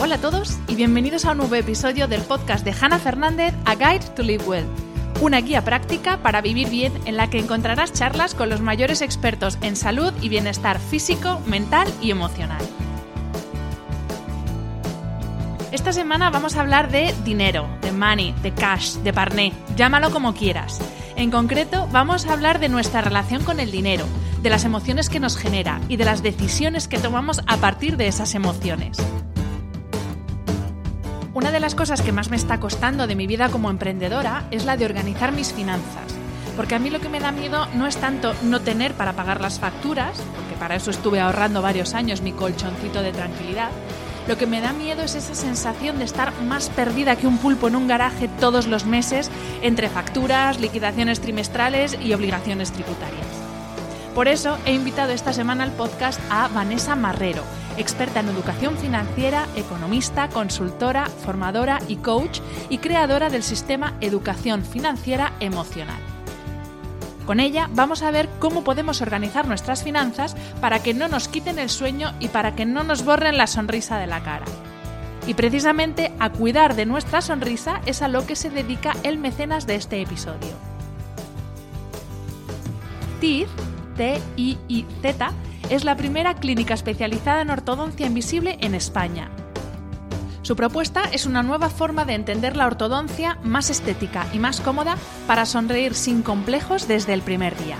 Hola a todos y bienvenidos a un nuevo episodio del podcast de Hannah Fernández, A Guide to Live Well. Una guía práctica para vivir bien en la que encontrarás charlas con los mayores expertos en salud y bienestar físico, mental y emocional. Esta semana vamos a hablar de dinero, de money, de cash, de parné, llámalo como quieras. En concreto, vamos a hablar de nuestra relación con el dinero, de las emociones que nos genera y de las decisiones que tomamos a partir de esas emociones. Una de las cosas que más me está costando de mi vida como emprendedora es la de organizar mis finanzas. Porque a mí lo que me da miedo no es tanto no tener para pagar las facturas, porque para eso estuve ahorrando varios años mi colchoncito de tranquilidad, lo que me da miedo es esa sensación de estar más perdida que un pulpo en un garaje todos los meses entre facturas, liquidaciones trimestrales y obligaciones tributarias. Por eso he invitado esta semana al podcast a Vanessa Marrero, experta en educación financiera, economista, consultora, formadora y coach y creadora del sistema Educación Financiera Emocional. Con ella vamos a ver cómo podemos organizar nuestras finanzas para que no nos quiten el sueño y para que no nos borren la sonrisa de la cara. Y precisamente a cuidar de nuestra sonrisa es a lo que se dedica el mecenas de este episodio. TIZ, T-I-I-Z, es la primera clínica especializada en ortodoncia invisible en España su propuesta es una nueva forma de entender la ortodoncia más estética y más cómoda para sonreír sin complejos desde el primer día.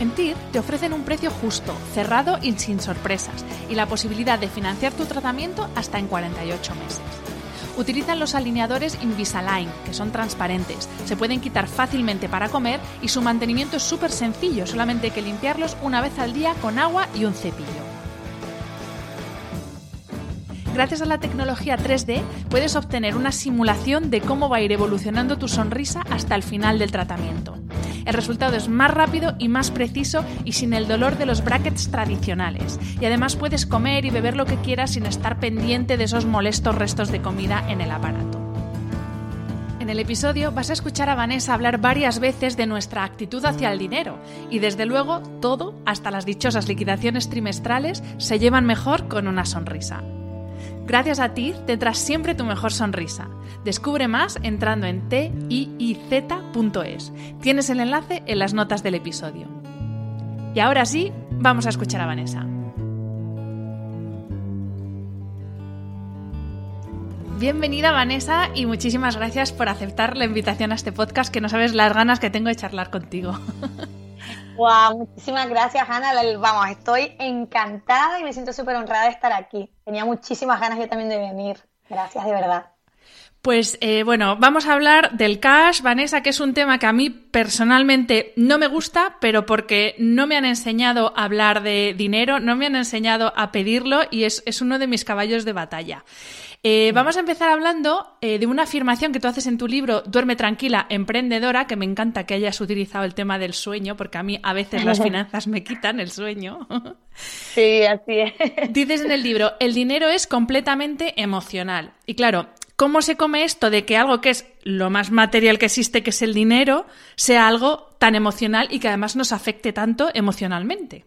En TIR te ofrecen un precio justo, cerrado y sin sorpresas, y la posibilidad de financiar tu tratamiento hasta en 48 meses. Utilizan los alineadores Invisalign, que son transparentes, se pueden quitar fácilmente para comer y su mantenimiento es súper sencillo, solamente hay que limpiarlos una vez al día con agua y un cepillo. Gracias a la tecnología 3D puedes obtener una simulación de cómo va a ir evolucionando tu sonrisa hasta el final del tratamiento. El resultado es más rápido y más preciso y sin el dolor de los brackets tradicionales. Y además puedes comer y beber lo que quieras sin estar pendiente de esos molestos restos de comida en el aparato. En el episodio vas a escuchar a Vanessa hablar varias veces de nuestra actitud hacia el dinero y desde luego todo, hasta las dichosas liquidaciones trimestrales, se llevan mejor con una sonrisa. Gracias a ti tendrás siempre tu mejor sonrisa. Descubre más entrando en tiiz.es. Tienes el enlace en las notas del episodio. Y ahora sí, vamos a escuchar a Vanessa. Bienvenida Vanessa y muchísimas gracias por aceptar la invitación a este podcast que no sabes las ganas que tengo de charlar contigo. Wow, muchísimas gracias, Ana. Vamos, estoy encantada y me siento súper honrada de estar aquí. Tenía muchísimas ganas yo también de venir. Gracias, de verdad. Pues eh, bueno, vamos a hablar del cash, Vanessa, que es un tema que a mí personalmente no me gusta, pero porque no me han enseñado a hablar de dinero, no me han enseñado a pedirlo y es, es uno de mis caballos de batalla. Eh, vamos a empezar hablando eh, de una afirmación que tú haces en tu libro Duerme tranquila, emprendedora, que me encanta que hayas utilizado el tema del sueño, porque a mí a veces las finanzas me quitan el sueño. Sí, así es. Dices en el libro, el dinero es completamente emocional. Y claro, ¿cómo se come esto de que algo que es lo más material que existe, que es el dinero, sea algo tan emocional y que además nos afecte tanto emocionalmente?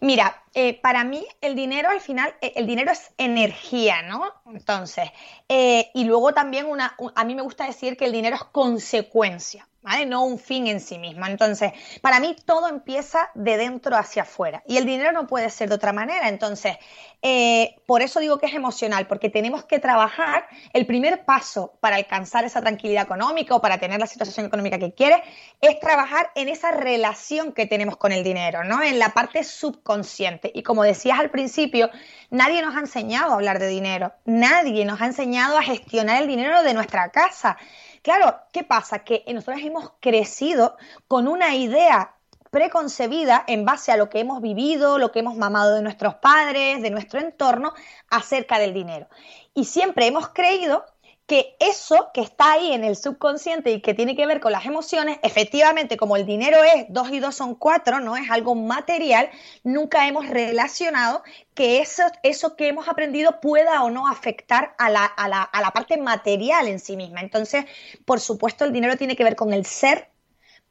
Mira, eh, para mí el dinero al final, eh, el dinero es energía, ¿no? Entonces, eh, y luego también una, a mí me gusta decir que el dinero es consecuencia. No un fin en sí mismo. Entonces, para mí todo empieza de dentro hacia afuera y el dinero no puede ser de otra manera. Entonces, eh, por eso digo que es emocional, porque tenemos que trabajar. El primer paso para alcanzar esa tranquilidad económica o para tener la situación económica que quieres es trabajar en esa relación que tenemos con el dinero, ¿no? En la parte subconsciente. Y como decías al principio, nadie nos ha enseñado a hablar de dinero, nadie nos ha enseñado a gestionar el dinero de nuestra casa. Claro, ¿qué pasa? Que nosotros hemos crecido con una idea preconcebida en base a lo que hemos vivido, lo que hemos mamado de nuestros padres, de nuestro entorno, acerca del dinero. Y siempre hemos creído que eso que está ahí en el subconsciente y que tiene que ver con las emociones, efectivamente, como el dinero es dos y dos son cuatro, no es algo material, nunca hemos relacionado que eso, eso que hemos aprendido pueda o no afectar a la, a, la, a la parte material en sí misma. Entonces, por supuesto, el dinero tiene que ver con el ser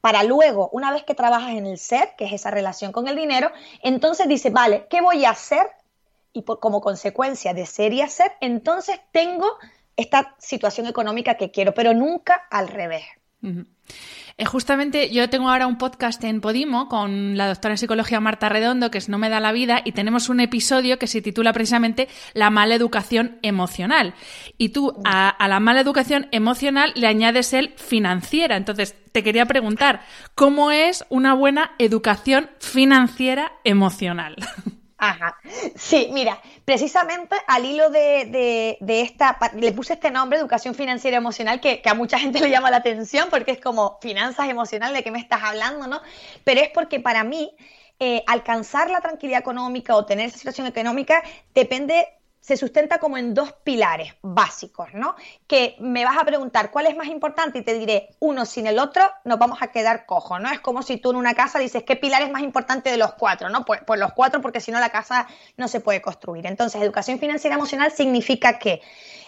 para luego, una vez que trabajas en el ser, que es esa relación con el dinero, entonces dice, vale, ¿qué voy a hacer? Y por, como consecuencia de ser y hacer, entonces tengo esta situación económica que quiero, pero nunca al revés. Eh, justamente yo tengo ahora un podcast en Podimo con la doctora en psicología Marta Redondo, que es No me da la vida, y tenemos un episodio que se titula precisamente La mala educación emocional. Y tú a, a la mala educación emocional le añades el financiera. Entonces, te quería preguntar, ¿cómo es una buena educación financiera emocional? Ajá. Sí, mira, precisamente al hilo de, esta, le puse este nombre, educación financiera emocional, que, a mucha gente le llama la atención porque es como finanzas emocionales, ¿de qué me estás hablando, no? Pero es porque para mí eh, alcanzar la tranquilidad económica o tener esa situación económica depende se sustenta como en dos pilares básicos, ¿no? Que me vas a preguntar cuál es más importante y te diré uno sin el otro nos vamos a quedar cojo, ¿no? Es como si tú en una casa dices qué pilar es más importante de los cuatro, ¿no? Pues, pues los cuatro porque si no la casa no se puede construir. Entonces, educación financiera emocional significa que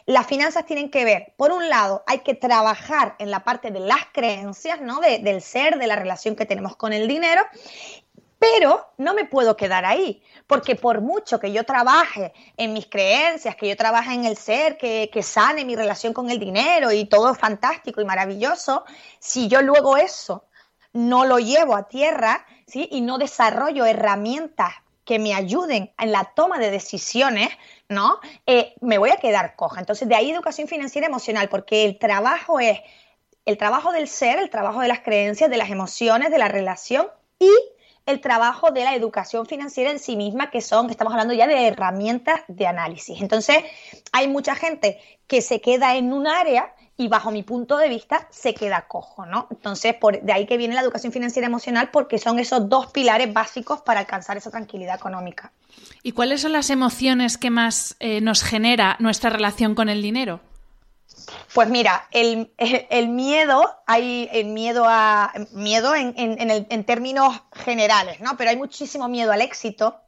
las finanzas tienen que ver, por un lado, hay que trabajar en la parte de las creencias, ¿no? del ser, de la relación que tenemos con el dinero, pero no me puedo quedar ahí, porque por mucho que yo trabaje en mis creencias, que yo trabaje en el ser, que, sane mi relación con el dinero y todo fantástico y maravilloso, si yo luego eso no lo llevo a tierra ¿sí? y no desarrollo herramientas que me ayuden en la toma de decisiones, ¿no? Eh, me voy a quedar coja. Entonces, de ahí educación financiera emocional, porque el trabajo es el trabajo del ser, el trabajo de las creencias, de las emociones, de la relación y el trabajo de la educación financiera en sí misma, que son, estamos hablando ya de herramientas de análisis. Entonces, hay mucha gente que se queda en un área y bajo mi punto de vista se queda cojo, ¿no? Entonces, por, de ahí que viene la educación financiera emocional porque son esos dos pilares básicos para alcanzar esa tranquilidad económica. ¿Y cuáles son las emociones que más eh, nos genera nuestra relación con el dinero? Pues mira, el, miedo, hay el miedo a miedo en, en, términos generales, ¿no? Pero hay muchísimo miedo al éxito,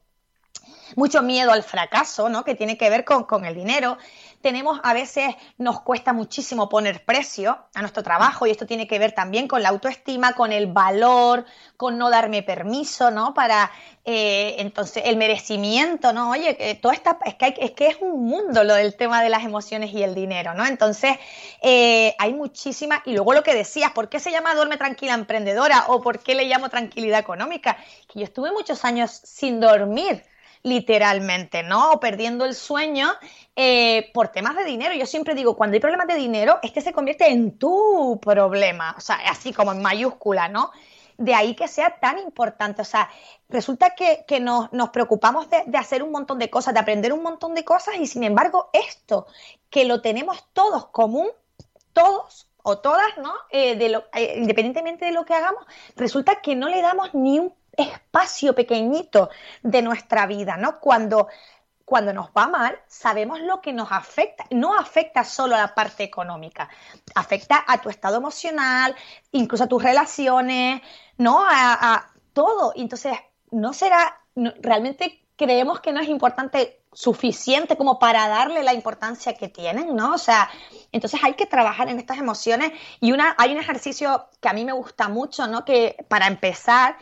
mucho miedo al fracaso, ¿no? Que tiene que ver con, con el dinero tenemos a veces, nos cuesta muchísimo poner precio a nuestro trabajo y esto tiene que ver también con la autoestima, con el valor, con no darme permiso, ¿no? Para, eh, entonces, el merecimiento, ¿no? Oye, que todo está, es que, es que es un mundo lo del tema de las emociones y el dinero, ¿no? Entonces, eh, hay muchísimas, y luego lo que decías, ¿por qué se llama Duerme Tranquila Emprendedora o por qué le llamo Tranquilidad Económica? Que yo estuve muchos años sin dormir literalmente, ¿no? O perdiendo el sueño eh, por temas de dinero. Yo siempre digo, cuando hay problemas de dinero, este se convierte en tu problema, o sea, así como en mayúscula, ¿no? De ahí que sea tan importante, o sea, resulta que, nos, preocupamos de, hacer un montón de cosas, de aprender un montón de cosas y sin embargo esto, que lo tenemos todos común, todos o todas, ¿no? Eh, de eh, independientemente de lo que hagamos, resulta que no le damos ni un espacio pequeñito de nuestra vida, ¿no? Cuando, cuando nos va mal, sabemos lo que nos afecta. No afecta solo a la parte económica, afecta a tu estado emocional, incluso a tus relaciones, ¿no? A, todo. Entonces, no será, realmente creemos que no es importante suficiente como para darle la importancia que tienen, ¿no? O sea, entonces hay que trabajar en estas emociones y una, hay un ejercicio que a mí me gusta mucho, ¿no? Que para empezar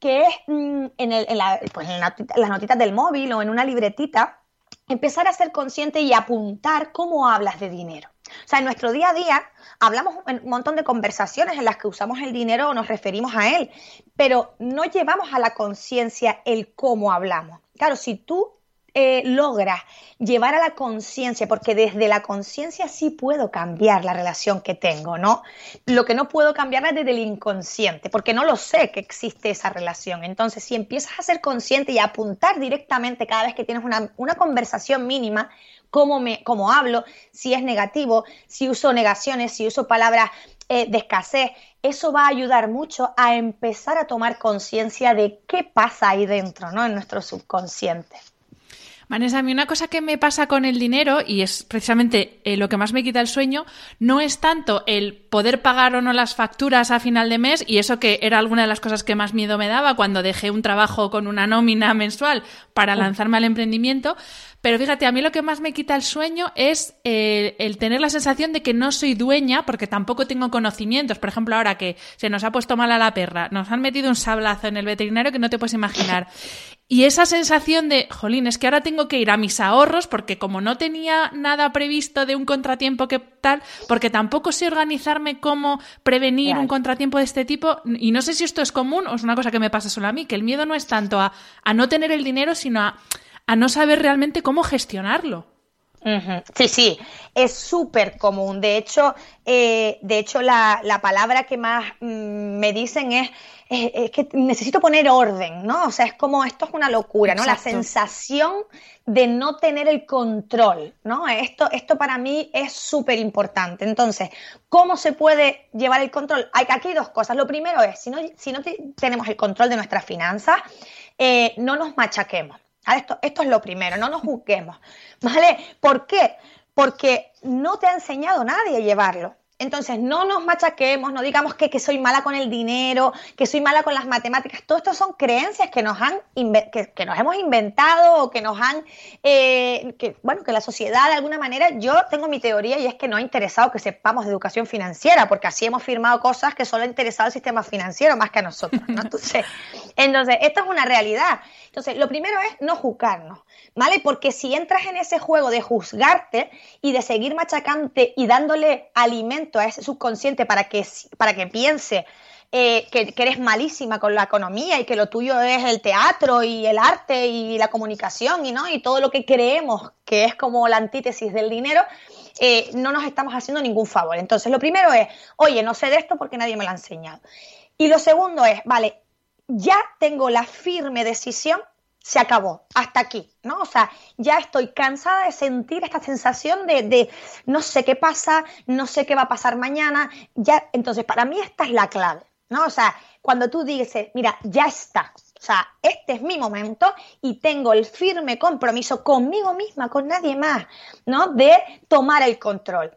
que es mm, en, el, pues en las notitas del móvil o en una libretita, empezar a ser consciente y apuntar cómo hablas de dinero. O sea, en nuestro día a día hablamos un montón de conversaciones en las que usamos el dinero o nos referimos a él, pero no llevamos a la conciencia el cómo hablamos. Claro, si tú eh, logra llevar a la conciencia, porque desde la conciencia sí puedo cambiar la relación que tengo, ¿no? Lo que no puedo cambiar es desde el inconsciente, porque no lo sé que existe esa relación. Entonces, si empiezas a ser consciente y a apuntar directamente cada vez que tienes una, conversación mínima, cómo, me, cómo hablo, si es negativo, si uso negaciones, si uso palabras eh, de escasez, eso va a ayudar mucho a empezar a tomar conciencia de qué pasa ahí dentro, ¿no? En nuestro subconsciente. Vanessa, a mí una cosa que me pasa con el dinero, y es precisamente eh, lo que más me quita el sueño, no es tanto el poder pagar o no las facturas a final de mes, y eso que era alguna de las cosas que más miedo me daba cuando dejé un trabajo con una nómina mensual para lanzarme al emprendimiento, pero fíjate, a mí lo que más me quita el sueño es eh, el tener la sensación de que no soy dueña porque tampoco tengo conocimientos. Por ejemplo, ahora que se nos ha puesto mal a la perra, nos han metido un sablazo en el veterinario que no te puedes imaginar. Y esa sensación de, jolín, es que ahora tengo que ir a mis ahorros porque como no tenía nada previsto de un contratiempo que tal, porque tampoco sé organizarme cómo prevenir un contratiempo de este tipo, y no sé si esto es común o es una cosa que me pasa solo a mí, que el miedo no es tanto a, a no tener el dinero, sino a a no saber realmente cómo gestionarlo. Sí, sí, es súper común. De hecho, eh, de hecho la, palabra que más mm, me dicen es, que necesito poner orden, ¿no? O sea, es como esto es una locura, ¿no? La sensación de no tener el control, ¿no? Esto, esto para mí es súper importante. Entonces, ¿cómo se puede llevar el control? Hay aquí hay dos cosas. Lo primero es, si no, si no tenemos el control de nuestras finanzas, eh, no nos machaquemos. Esto, esto es lo primero, no nos juzguemos. ¿Vale? ¿Por qué? Porque no te ha enseñado nadie a llevarlo. Entonces, no nos machaquemos, no digamos que, soy mala con el dinero, que soy mala con las matemáticas. Todo esto son creencias que nos, han que, nos hemos inventado o que nos han, eh, que, bueno, que la sociedad de alguna manera, yo tengo mi teoría y es que no ha interesado que sepamos de educación financiera, porque así hemos firmado cosas que solo ha interesado al sistema financiero más que a nosotros. Entonces, entonces, esto es una realidad. Entonces, lo primero es no juzgarnos, ¿vale? Porque si entras en ese juego de juzgarte y de seguir machacante y dándole alimento a ese subconsciente para que, para que piense eh, que, eres malísima con la economía y que lo tuyo es el teatro y el arte y la comunicación y, ¿no? y todo lo que creemos que es como la antítesis del dinero, eh, no nos estamos haciendo ningún favor. Entonces, lo primero es, oye, no sé de esto porque nadie me lo ha enseñado. Y lo segundo es, vale, ya tengo la firme decisión, se acabó, hasta aquí, ¿no? O sea, ya estoy cansada de sentir esta sensación de, de, no sé qué pasa, no sé qué va a pasar mañana, ya, entonces para mí esta es la clave, ¿no? O sea, cuando tú dices, mira, ya está, o sea, este es mi momento y tengo el firme compromiso conmigo misma, con nadie más, ¿no? De tomar el control.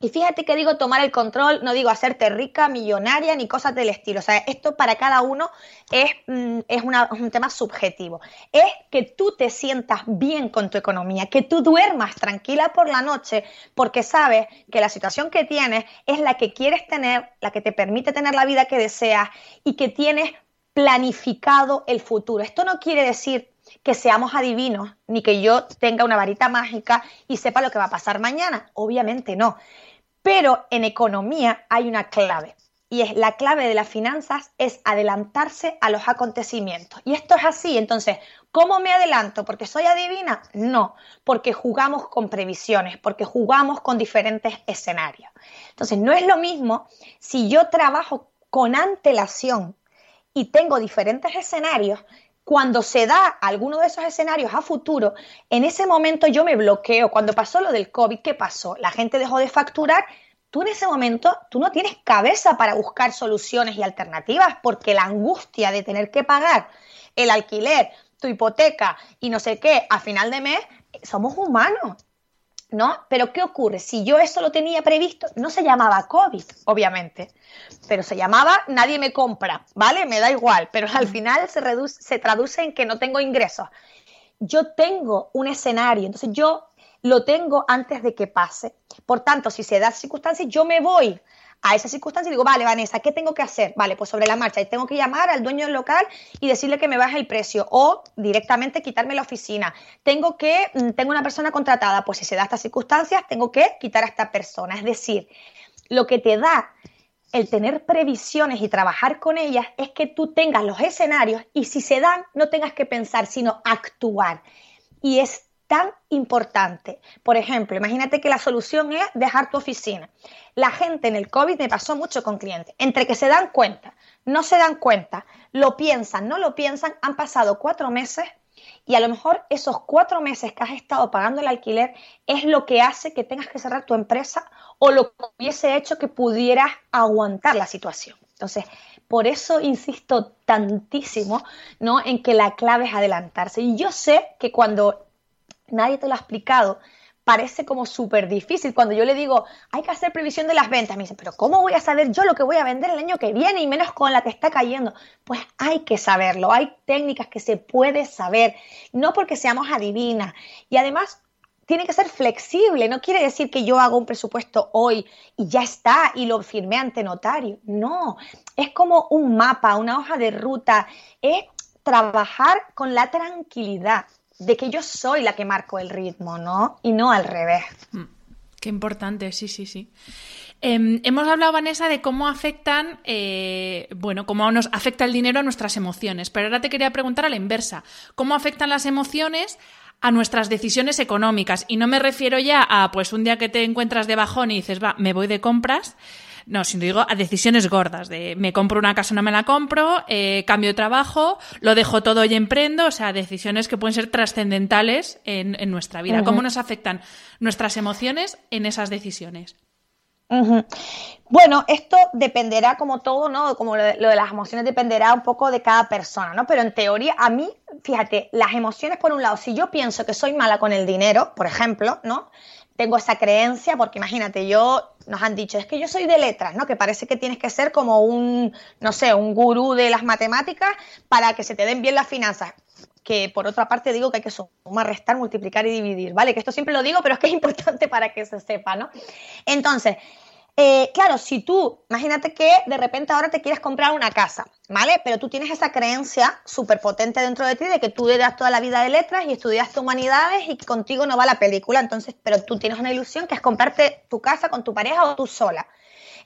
Y fíjate que digo tomar el control, no digo hacerte rica, millonaria, ni cosas del estilo. O sea, esto para cada uno es, mm, es, un tema subjetivo. Es que tú te sientas bien con tu economía, que tú duermas tranquila por la noche, porque sabes que la situación que tienes es la que quieres tener, la que te permite tener la vida que deseas y que tienes planificado el futuro. Esto no quiere decir que seamos adivinos, ni que yo tenga una varita mágica y sepa lo que va a pasar mañana. Obviamente no. Pero en economía hay una clave. Y es la clave de las finanzas es adelantarse a los acontecimientos. Y esto es así. Entonces, ¿cómo me adelanto? ¿Porque soy adivina? No, porque jugamos con previsiones, porque jugamos con diferentes escenarios. Entonces, no es lo mismo si yo trabajo con antelación y tengo diferentes escenarios cuando se da alguno de esos escenarios a futuro, en ese momento yo me bloqueo. Cuando pasó lo del COVID, ¿qué pasó? La gente dejó de facturar. Tú en ese momento, tú no tienes cabeza para buscar soluciones y alternativas porque la angustia de tener que pagar el alquiler, tu hipoteca y no sé qué a final de mes, somos humanos ¿no? Pero ¿qué ocurre? Si yo eso lo tenía previsto, no se llamaba COVID, obviamente, pero se llamaba nadie me compra, ¿vale? Me da igual, pero al final se, reduce, se traduce en que no tengo ingresos. Yo tengo un escenario, entonces yo lo tengo antes de que pase. Por tanto, si se da circunstancias, yo me voy a esa circunstancia y digo, vale, Vanessa, ¿qué tengo que hacer? Vale, pues sobre la marcha, tengo que llamar al dueño del local y decirle que me baje el precio o directamente quitarme la oficina. Tengo que, mm, tengo una persona contratada, pues si se da estas circunstancias, tengo que quitar a esta persona. Es decir, lo que te da el tener previsiones y trabajar con ellas es que tú tengas los escenarios y si se dan, no tengas que pensar, sino actuar. Y es tan importante. Por ejemplo, imagínate que la solución es dejar tu oficina. La gente en el COVID me pasó mucho con clientes. Entre que se dan cuenta, no se dan cuenta, lo piensan, no lo piensan, han pasado cuatro meses y a lo mejor esos cuatro meses que has estado pagando el alquiler es lo que hace que tengas que cerrar tu empresa o lo que hubiese hecho que pudieras aguantar la situación. Entonces, por eso insisto tantísimo ¿no? en que la clave es adelantarse. Y yo sé que cuando nadie te lo ha explicado, parece como súper difícil. Cuando yo le digo, hay que hacer previsión de las ventas, me dicen, pero ¿cómo voy a saber yo lo que voy a vender el año que viene y menos con la que está cayendo? Pues hay que saberlo, hay técnicas que se puede saber, no porque seamos adivinas. Y además, tiene que ser flexible, no quiere decir que yo hago un presupuesto hoy y ya está y lo firmé ante notario. No, es como un mapa, una hoja de ruta, es trabajar con la tranquilidad de que yo soy la que marco el ritmo, ¿no? Y no al revés. Mm, qué importante, sí, sí, sí. Em, hemos hablado, Vanessa, de cómo afectan, eh, bueno, cómo nos afecta el dinero a nuestras emociones, pero ahora te quería preguntar a la inversa, ¿cómo afectan las emociones a nuestras decisiones económicas? Y no me refiero ya a, pues, un día que te encuentras de bajón y dices, va, me voy de compras, no, sino digo a decisiones gordas, de me compro una casa o no me la compro, eh, cambio de trabajo, lo dejo todo y emprendo, o sea, decisiones que pueden ser trascendentales en, nuestra vida. ¿Cómo nos afectan nuestras emociones en esas decisiones? Bueno, esto dependerá como todo, ¿no? Como lo de, lo de, las emociones dependerá un poco de cada persona, ¿no? Pero en teoría, a mí, fíjate, las emociones por un lado, si yo pienso que soy mala con el dinero, por ejemplo, ¿no? Tengo esa creencia, porque imagínate, yo nos han dicho, es que yo soy de letras, ¿no? Que parece que tienes que ser como un, no sé, un gurú de las matemáticas para que se te den bien las finanzas. Que por otra parte digo que hay que sumar, restar, multiplicar y dividir, ¿vale? Que esto siempre lo digo, pero es que es importante para que se sepa, ¿no? Entonces, eh, claro, si tú, imagínate que de repente ahora te quieres comprar una casa, ¿vale? Pero tú tienes esa creencia súper potente dentro de ti de que tú eras toda la vida de letras y estudiaste humanidades y que contigo no va la película, entonces, pero tú tienes una ilusión que es comprarte tu casa con tu pareja o tú sola.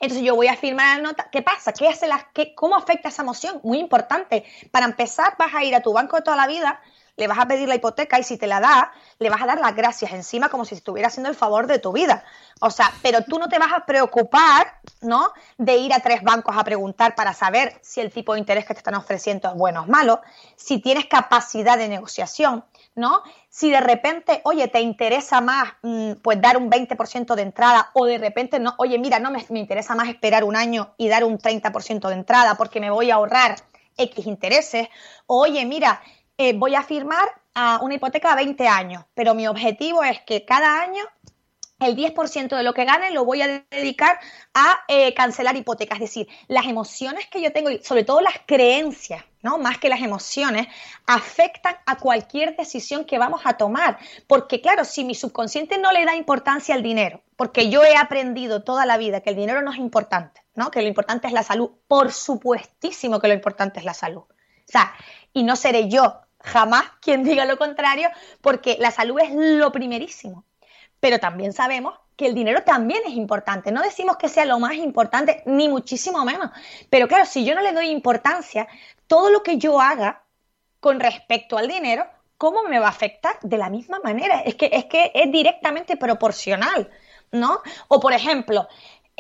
Entonces yo voy a firmar la nota. ¿Qué pasa? ¿Qué hace las, qué, ¿Cómo afecta esa emoción? Muy importante. Para empezar, vas a ir a tu banco de toda la vida le vas a pedir la hipoteca y si te la da, le vas a dar las gracias encima como si estuviera haciendo el favor de tu vida. O sea, pero tú no te vas a preocupar, ¿no? De ir a tres bancos a preguntar para saber si el tipo de interés que te están ofreciendo es bueno o malo, si tienes capacidad de negociación, ¿no? Si de repente, oye, te interesa más, mm, pues dar un 20% de entrada o de repente, no, oye, mira, no me, me interesa más esperar un año y dar un 30% de entrada porque me voy a ahorrar X intereses, oye, mira, eh, voy a firmar una hipoteca a 20 años, pero mi objetivo es que cada año el 10% de lo que gane lo voy a dedicar a eh, cancelar hipotecas. Es decir, las emociones que yo tengo y sobre todo las creencias, ¿no? Más que las emociones, afectan a cualquier decisión que vamos a tomar. Porque claro, si mi subconsciente no le da importancia al dinero, porque yo he aprendido toda la vida que el dinero no es importante, ¿no? Que lo importante es la salud, por supuestísimo que lo importante es la salud. O sea, y no seré yo jamás quien diga lo contrario, porque la salud es lo primerísimo. Pero también sabemos que el dinero también es importante. No decimos que sea lo más importante, ni muchísimo menos. Pero claro, si yo no le doy importancia, todo lo que yo haga con respecto al dinero, ¿cómo me va a afectar? De la misma manera. Es que es, que es directamente proporcional. ¿No? O por ejemplo,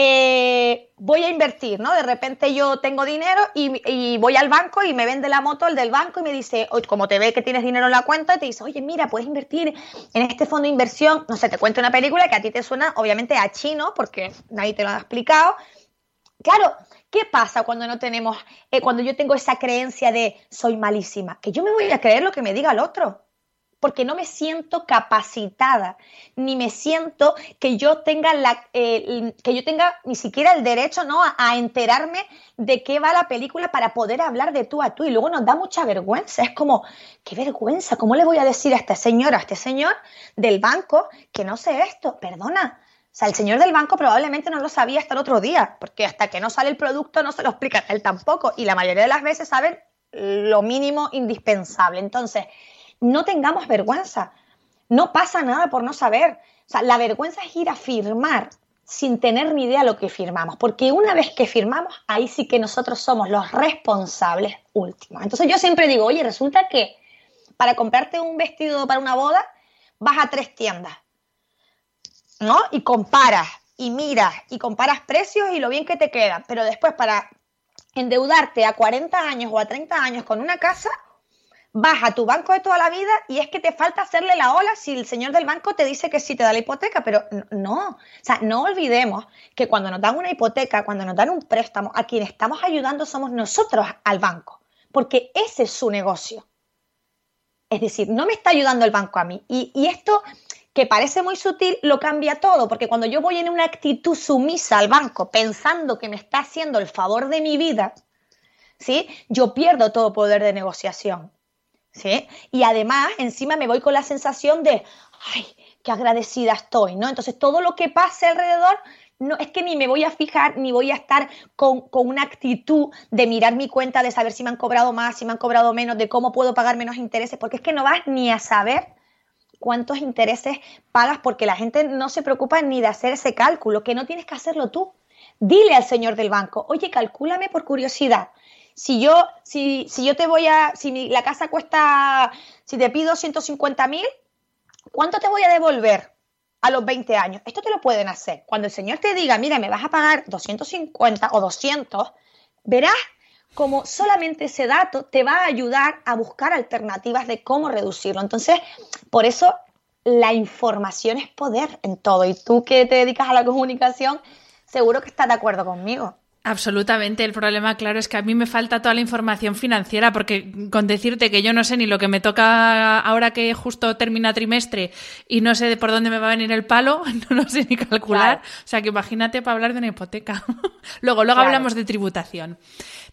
eh, voy a invertir, ¿no? De repente yo tengo dinero y, voy al banco y me vende la moto el del banco y me dice, como te ve que tienes dinero en la cuenta, te dice, oye, mira, puedes invertir en este fondo de inversión, no sé, te cuento una película que a ti te suena obviamente a chino, porque nadie te lo ha explicado. Claro, ¿qué pasa cuando no tenemos, eh, cuando yo tengo esa creencia de soy malísima? Que yo me voy a creer lo que me diga el otro porque no me siento capacitada, ni me siento que yo tenga la, eh, que yo tenga ni siquiera el derecho ¿no? A, enterarme de qué va la película para poder hablar de tú a tú. Y luego nos da mucha vergüenza. Es como, qué vergüenza, ¿cómo le voy a decir a este señor, a este señor del banco que no sé esto? Perdona, O sea, el señor del banco probablemente no lo sabía hasta el otro día, porque hasta que no sale el producto no se lo explica él tampoco. Y la mayoría de las veces saben lo mínimo indispensable. Entonces, no tengamos vergüenza. No pasa nada por no saber. O sea, la vergüenza es ir a firmar sin tener ni idea lo que firmamos, porque una vez que firmamos, ahí sí que nosotros somos los responsables últimos. Entonces yo siempre digo, oye, resulta que para comprarte un vestido para una boda, vas a tres tiendas, ¿no? Y comparas, y miras, y comparas precios y lo bien que te queda, pero después para endeudarte a 40 años o a 30 años con una casa, vas a tu banco de toda la vida y es que te falta hacerle la ola si el señor del banco te dice que sí te da la hipoteca, pero no, o sea, no olvidemos que cuando nos dan una hipoteca, cuando nos dan un préstamo, a quien estamos ayudando somos nosotros al banco, porque ese es su negocio. Es decir, no me está ayudando el banco a mí. Y, y esto que parece muy sutil, lo cambia todo, porque cuando yo voy en una actitud sumisa al banco pensando que me está haciendo el favor de mi vida, ¿sí? Yo pierdo todo poder de negociación. ¿Sí? Y además, encima me voy con la sensación de, ay, qué agradecida estoy, ¿no? Entonces, todo lo que pase alrededor, no, es que ni me voy a fijar, ni voy a estar con, con, una actitud de mirar mi cuenta, de saber si me han cobrado más, si me han cobrado menos, de cómo puedo pagar menos intereses, porque es que no vas ni a saber cuántos intereses pagas, porque la gente no se preocupa ni de hacer ese cálculo, que no tienes que hacerlo tú. Dile al señor del banco, oye, calcúlame por curiosidad, si yo, si, si yo te voy a, si la casa cuesta, si te pido 150 mil, ¿cuánto te voy a devolver a los 20 años? Esto te lo pueden hacer. Cuando el señor te diga, mira, me vas a pagar 250 o 200, verás como solamente ese dato te va a ayudar a buscar alternativas de cómo reducirlo. Entonces, por eso la información es poder en todo. Y tú que te dedicas a la comunicación, seguro que estás de acuerdo conmigo. Absolutamente. El problema, claro, es que a mí me falta toda la información financiera, porque con decirte que yo no sé ni lo que me toca ahora que justo termina trimestre y no sé por dónde me va a venir el palo, no lo sé ni calcular. O sea que imagínate para hablar de una hipoteca. luego, luego hablamos de tributación.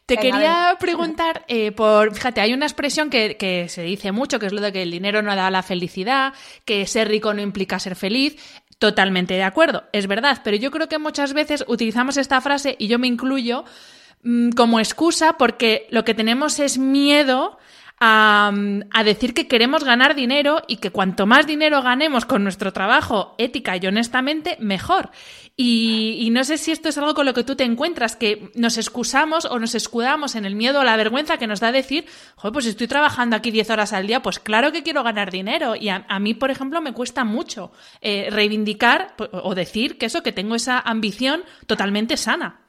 Te quería preguntar eh, por, fíjate, hay una expresión que, que, se dice mucho, que es lo de que el dinero no da la felicidad, que ser rico no implica ser feliz. Totalmente de acuerdo, es verdad, pero yo creo que muchas veces utilizamos esta frase, y yo me incluyo, mm, como excusa porque lo que tenemos es miedo a, decir que queremos ganar dinero y que cuanto más dinero ganemos con nuestro trabajo ética y honestamente, mejor. Y, no sé si esto es algo con lo que tú te encuentras, que nos excusamos o nos escudamos en el miedo o la vergüenza que nos da decir, joder, pues estoy trabajando aquí 10 horas al día, pues claro que quiero ganar dinero. Y a, mí, por ejemplo, me cuesta mucho eh, reivindicar o decir que eso, que tengo esa ambición totalmente sana.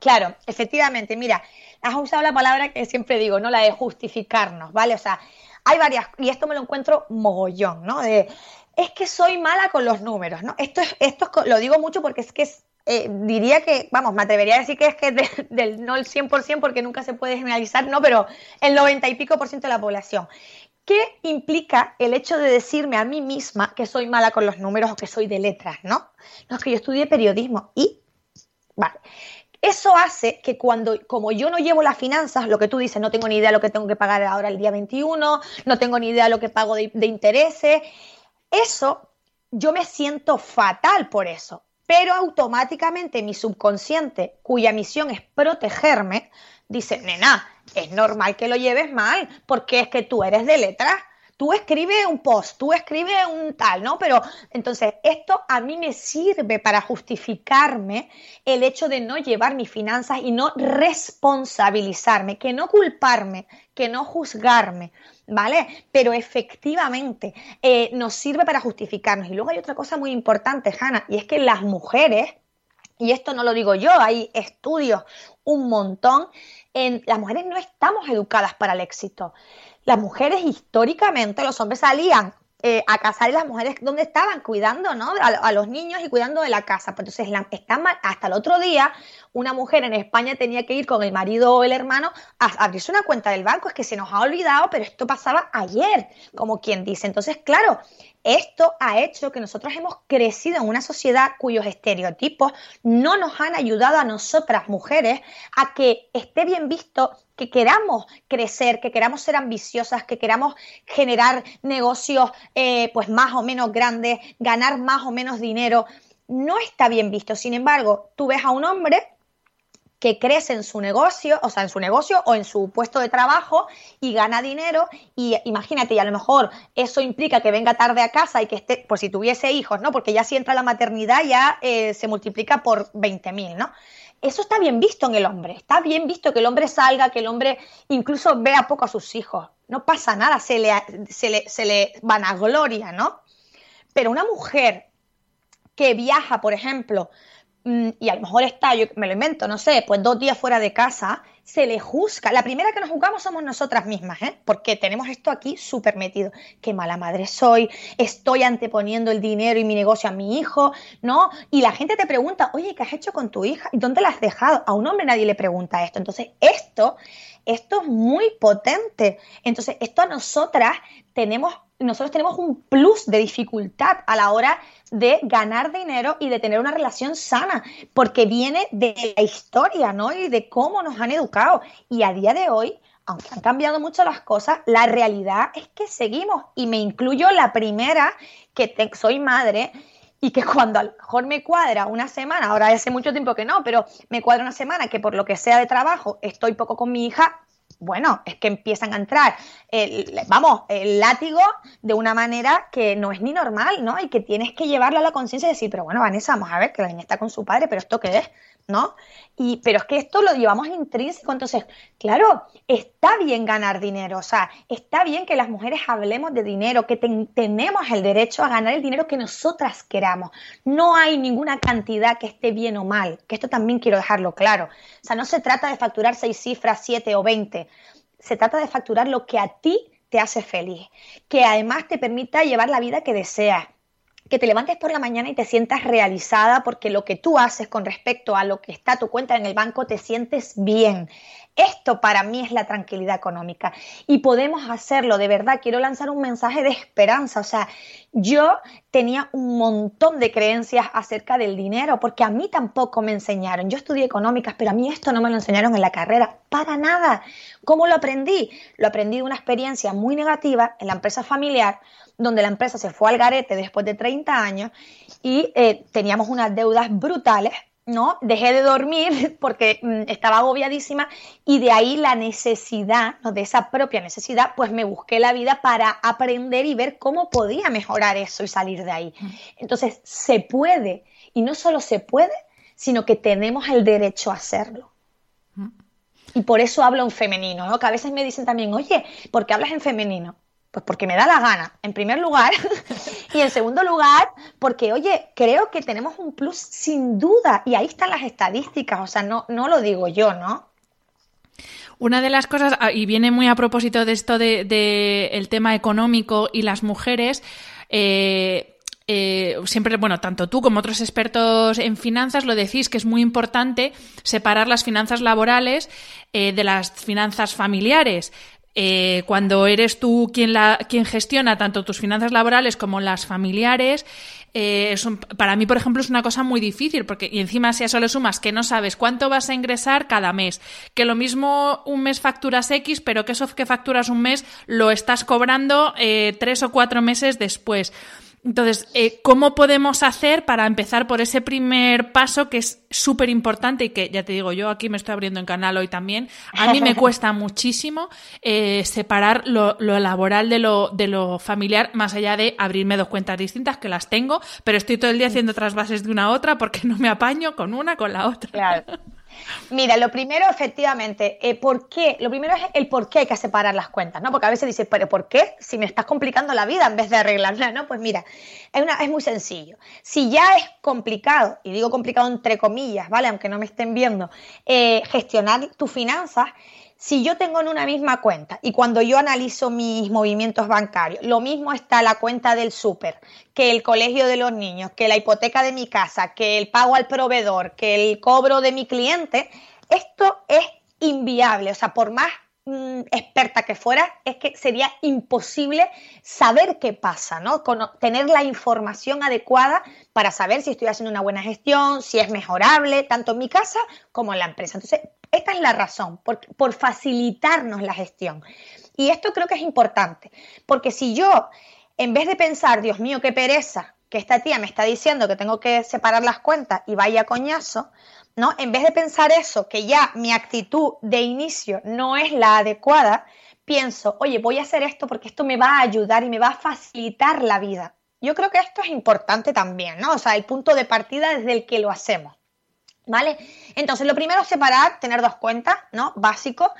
Claro, efectivamente, mira, has usado la palabra que siempre digo, ¿no? La de justificarnos, ¿vale? O sea, hay varias, y esto me lo encuentro mogollón, ¿no? De, es que soy mala con los números, ¿no? Esto, es, esto lo digo mucho porque es que eh, diría que, vamos, me atrevería a decir que es que del, no el 100% porque nunca se puede generalizar, ¿no? Pero el 90 y pico por ciento de la población. ¿Qué implica el hecho de decirme a mí misma que soy mala con los números o que soy de letras, ¿no? No, es que yo estudié periodismo y, vale, eso hace que cuando, como yo no llevo las finanzas, lo que tú dices, no tengo ni idea de lo que tengo que pagar ahora el día 21, no tengo ni idea de lo que pago de, de intereses, eso yo me siento fatal por eso. Pero automáticamente mi subconsciente, cuya misión es protegerme, dice, nena, es normal que lo lleves mal, porque es que tú eres de letras tú escribes un post, tú escribes un tal, ¿no? Pero entonces esto a mí me sirve para justificarme el hecho de no llevar mis finanzas y no responsabilizarme, que no culparme, que no juzgarme, ¿vale? Pero efectivamente eh, nos sirve para justificarnos. Y luego hay otra cosa muy importante, Hanna, y es que las mujeres, y esto no lo digo yo, hay estudios un montón, en, las mujeres no estamos educadas para el éxito las mujeres históricamente, los hombres salían eh, a casar y las mujeres donde estaban cuidando ¿no? a, los niños y cuidando de la casa. Pues entonces, la, está hasta el otro día, una mujer en España tenía que ir con el marido o el hermano a abrirse una cuenta del banco. Es que se nos ha olvidado, pero esto pasaba ayer, como quien dice. Entonces, claro, esto ha hecho que nosotros hemos crecido en una sociedad cuyos estereotipos no nos han ayudado a nosotras mujeres a que esté bien visto que queramos crecer, que queramos ser ambiciosas, que queramos generar negocios eh, pues más o menos grandes, ganar más o menos dinero. no está bien visto. Sin embargo, tú ves a un hombre que crece en su negocio, o sea, en su negocio o en su puesto de trabajo y gana dinero y imagínate, y a lo mejor eso implica que venga tarde a casa y que esté, por si tuviese hijos, ¿no? Porque ya si entra la maternidad ya eh, se multiplica por 20.000, ¿no? Eso está bien visto en el hombre, está bien visto que el hombre salga, que el hombre incluso vea poco a sus hijos, no pasa nada, se le, se le, se le vanagloria, ¿no? Pero una mujer que viaja, por ejemplo, y a lo mejor está, yo me lo invento, no sé, pues dos días fuera de casa, se le juzga. La primera que nos juzgamos somos nosotras mismas, ¿eh? Porque tenemos esto aquí súper metido. Qué mala madre soy, estoy anteponiendo el dinero y mi negocio a mi hijo, ¿no? Y la gente te pregunta, oye, ¿qué has hecho con tu hija? ¿Y dónde la has dejado? A un hombre nadie le pregunta esto. Entonces, esto, esto es muy potente. Entonces, esto a nosotras tenemos, nosotros tenemos un plus de dificultad a la hora de ganar dinero y de tener una relación sana, porque viene de la historia, ¿no? Y de cómo nos han educado. Y a día de hoy, aunque han cambiado mucho las cosas, la realidad es que seguimos. Y me incluyo la primera, que soy madre, y que cuando a lo mejor me cuadra una semana, ahora hace mucho tiempo que no, pero me cuadra una semana que por lo que sea de trabajo estoy poco con mi hija, bueno, es que empiezan a entrar, vamos, el látigo de una manera que no es ni normal, ¿no? Y que tienes que llevarlo a la conciencia y decir, pero bueno, Vanessa, vamos a ver que la niña está con su padre, pero ¿esto qué es? ¿No? Y, pero es que esto lo llevamos intrínseco, entonces, claro, está bien ganar dinero, o sea, está bien que las mujeres hablemos de dinero, que tenemos el derecho a ganar el dinero que nosotras queramos. No hay ninguna cantidad que esté bien o mal, que esto también quiero dejarlo claro. O sea, no se trata de facturar seis cifras, siete o veinte, se trata de facturar lo que a ti te hace feliz, que además te permita llevar la vida que deseas que te levantes por la mañana y te sientas realizada porque lo que tú haces con respecto a lo que está tu cuenta en el banco te sientes bien. Esto para mí es la tranquilidad económica y podemos hacerlo, de verdad. Quiero lanzar un mensaje de esperanza. O sea, yo tenía un montón de creencias acerca del dinero porque a mí tampoco me enseñaron. Yo estudié económicas, pero a mí esto no me lo enseñaron en la carrera, para nada. ¿Cómo lo aprendí? Lo aprendí de una experiencia muy negativa en la empresa familiar donde la empresa se fue al garete después de 30 años y eh, teníamos unas deudas brutales, ¿no? Dejé de dormir porque mm, estaba agobiadísima y de ahí la necesidad, ¿no? de esa propia necesidad, pues me busqué la vida para aprender y ver cómo podía mejorar eso y salir de ahí. Entonces, se puede, y no solo se puede, sino que tenemos el derecho a hacerlo. Y por eso hablo en femenino, ¿no? Que a veces me dicen también, oye, ¿por qué hablas en femenino? Pues porque me da la gana, en primer lugar. y en segundo lugar, porque, oye, creo que tenemos un plus sin duda. Y ahí están las estadísticas, o sea, no, no lo digo yo, ¿no? Una de las cosas, ah, y viene muy a propósito de esto del de, el tema económico y las mujeres, eh, eh, siempre, bueno, tanto tú como otros expertos en finanzas lo decís que es muy importante separar las finanzas laborales eh, de las finanzas familiares. Eh, cuando eres tú quien, la, quien gestiona tanto tus finanzas laborales como las familiares, eh, para mí, por ejemplo, es una cosa muy difícil, porque y encima si a eso le sumas que no sabes cuánto vas a ingresar cada mes, que lo mismo un mes facturas X, pero que eso que facturas un mes lo estás cobrando eh, tres o cuatro meses después. Entonces, eh, ¿cómo podemos hacer para empezar por ese primer paso que es súper importante y que, ya te digo, yo aquí me estoy abriendo en canal hoy también, a mí me cuesta muchísimo eh, separar lo, laboral de lo, de lo familiar, más allá de abrirme dos cuentas distintas, que las tengo, pero estoy todo el día haciendo otras bases de una a otra porque no me apaño con una con la otra. Claro. Mira, lo primero, efectivamente, eh, ¿por qué? Lo primero es el por qué hay que separar las cuentas, ¿no? Porque a veces dices, pero ¿por qué? Si me estás complicando la vida en vez de arreglarla, ¿no? Pues mira, es, una, es muy sencillo. Si ya es complicado, y digo complicado entre comillas, ¿vale? Aunque no me estén viendo, eh, gestionar tus finanzas, si yo tengo en una misma cuenta y cuando yo analizo mis movimientos bancarios, lo mismo está la cuenta del súper, que el colegio de los niños, que la hipoteca de mi casa, que el pago al proveedor, que el cobro de mi cliente, esto es inviable. O sea, por más mm, experta que fuera, es que sería imposible saber qué pasa, ¿no? tener la información adecuada para saber si estoy haciendo una buena gestión, si es mejorable, tanto en mi casa como en la empresa. Entonces, esta es la razón, por, facilitarnos la gestión. Y esto creo que es importante, porque si yo, en vez de pensar, Dios mío, qué pereza, que esta tía me está diciendo que tengo que separar las cuentas y vaya coñazo, ¿no? En vez de pensar eso, que ya mi actitud de inicio no es la adecuada, pienso, oye, voy a hacer esto porque esto me va a ayudar y me va a facilitar la vida. Yo creo que esto es importante también, ¿no? O sea, el punto de partida desde el que lo hacemos, ¿vale? Entonces, lo primero es separar, tener dos cuentas, ¿no? Básico.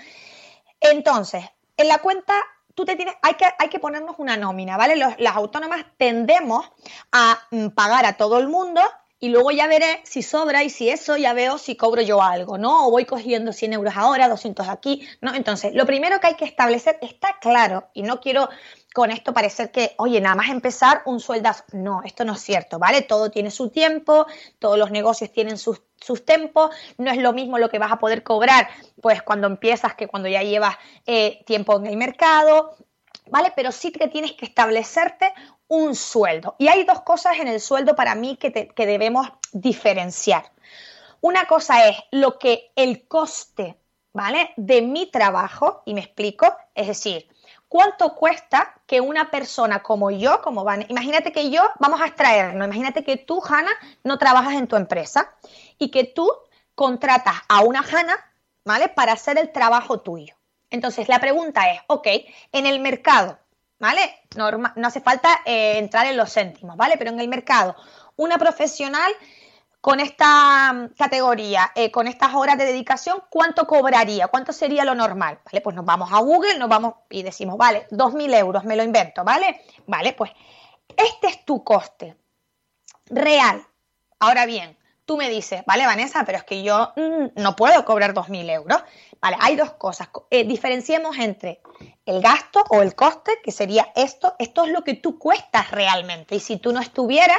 Entonces, en la cuenta tú te tienes, hay que, hay que ponernos una nómina, ¿vale? las autónomas tendemos a mm, pagar a todo el mundo y luego ya veré si sobra y si eso ya veo si cobro yo algo, ¿no? O voy cogiendo 100 euros ahora, 200 aquí, ¿no? Entonces, lo primero que hay que establecer está claro y no quiero con esto parecer que, oye, nada más empezar un sueldazo. No, esto no es cierto, ¿vale? Todo tiene su tiempo, todos los negocios tienen sus, sus tiempos, no es lo mismo lo que vas a poder cobrar, pues cuando empiezas que cuando ya llevas eh, tiempo en el mercado, ¿vale? Pero sí que tienes que establecerte un sueldo. Y hay dos cosas en el sueldo para mí que, que debemos diferenciar. Una cosa es lo que el coste, ¿vale? De mi trabajo, y me explico, es decir, ¿cuánto cuesta que una persona como yo, como van, imagínate que yo, vamos a extraernos, imagínate que tú, Hanna, no trabajas en tu empresa y que tú contratas a una Hanna, ¿vale? Para hacer el trabajo tuyo. Entonces, la pregunta es, ok, en el mercado, ¿vale? no hace falta eh, entrar en los céntimos, ¿vale? Pero en el mercado, una profesional con esta mm, categoría, eh, con estas horas de dedicación, ¿cuánto cobraría? ¿Cuánto sería lo normal? ¿Vale? Pues nos vamos a Google, nos vamos y decimos, vale, 2.000 euros, me lo invento, ¿vale? Vale, pues este es tu coste real. Ahora bien, tú me dices, vale, Vanessa, pero es que yo mm, no puedo cobrar 2.000 euros. Vale, hay dos cosas. Eh, diferenciemos entre el gasto o el coste, que sería esto. Esto es lo que tú cuestas realmente. Y si tú no estuvieras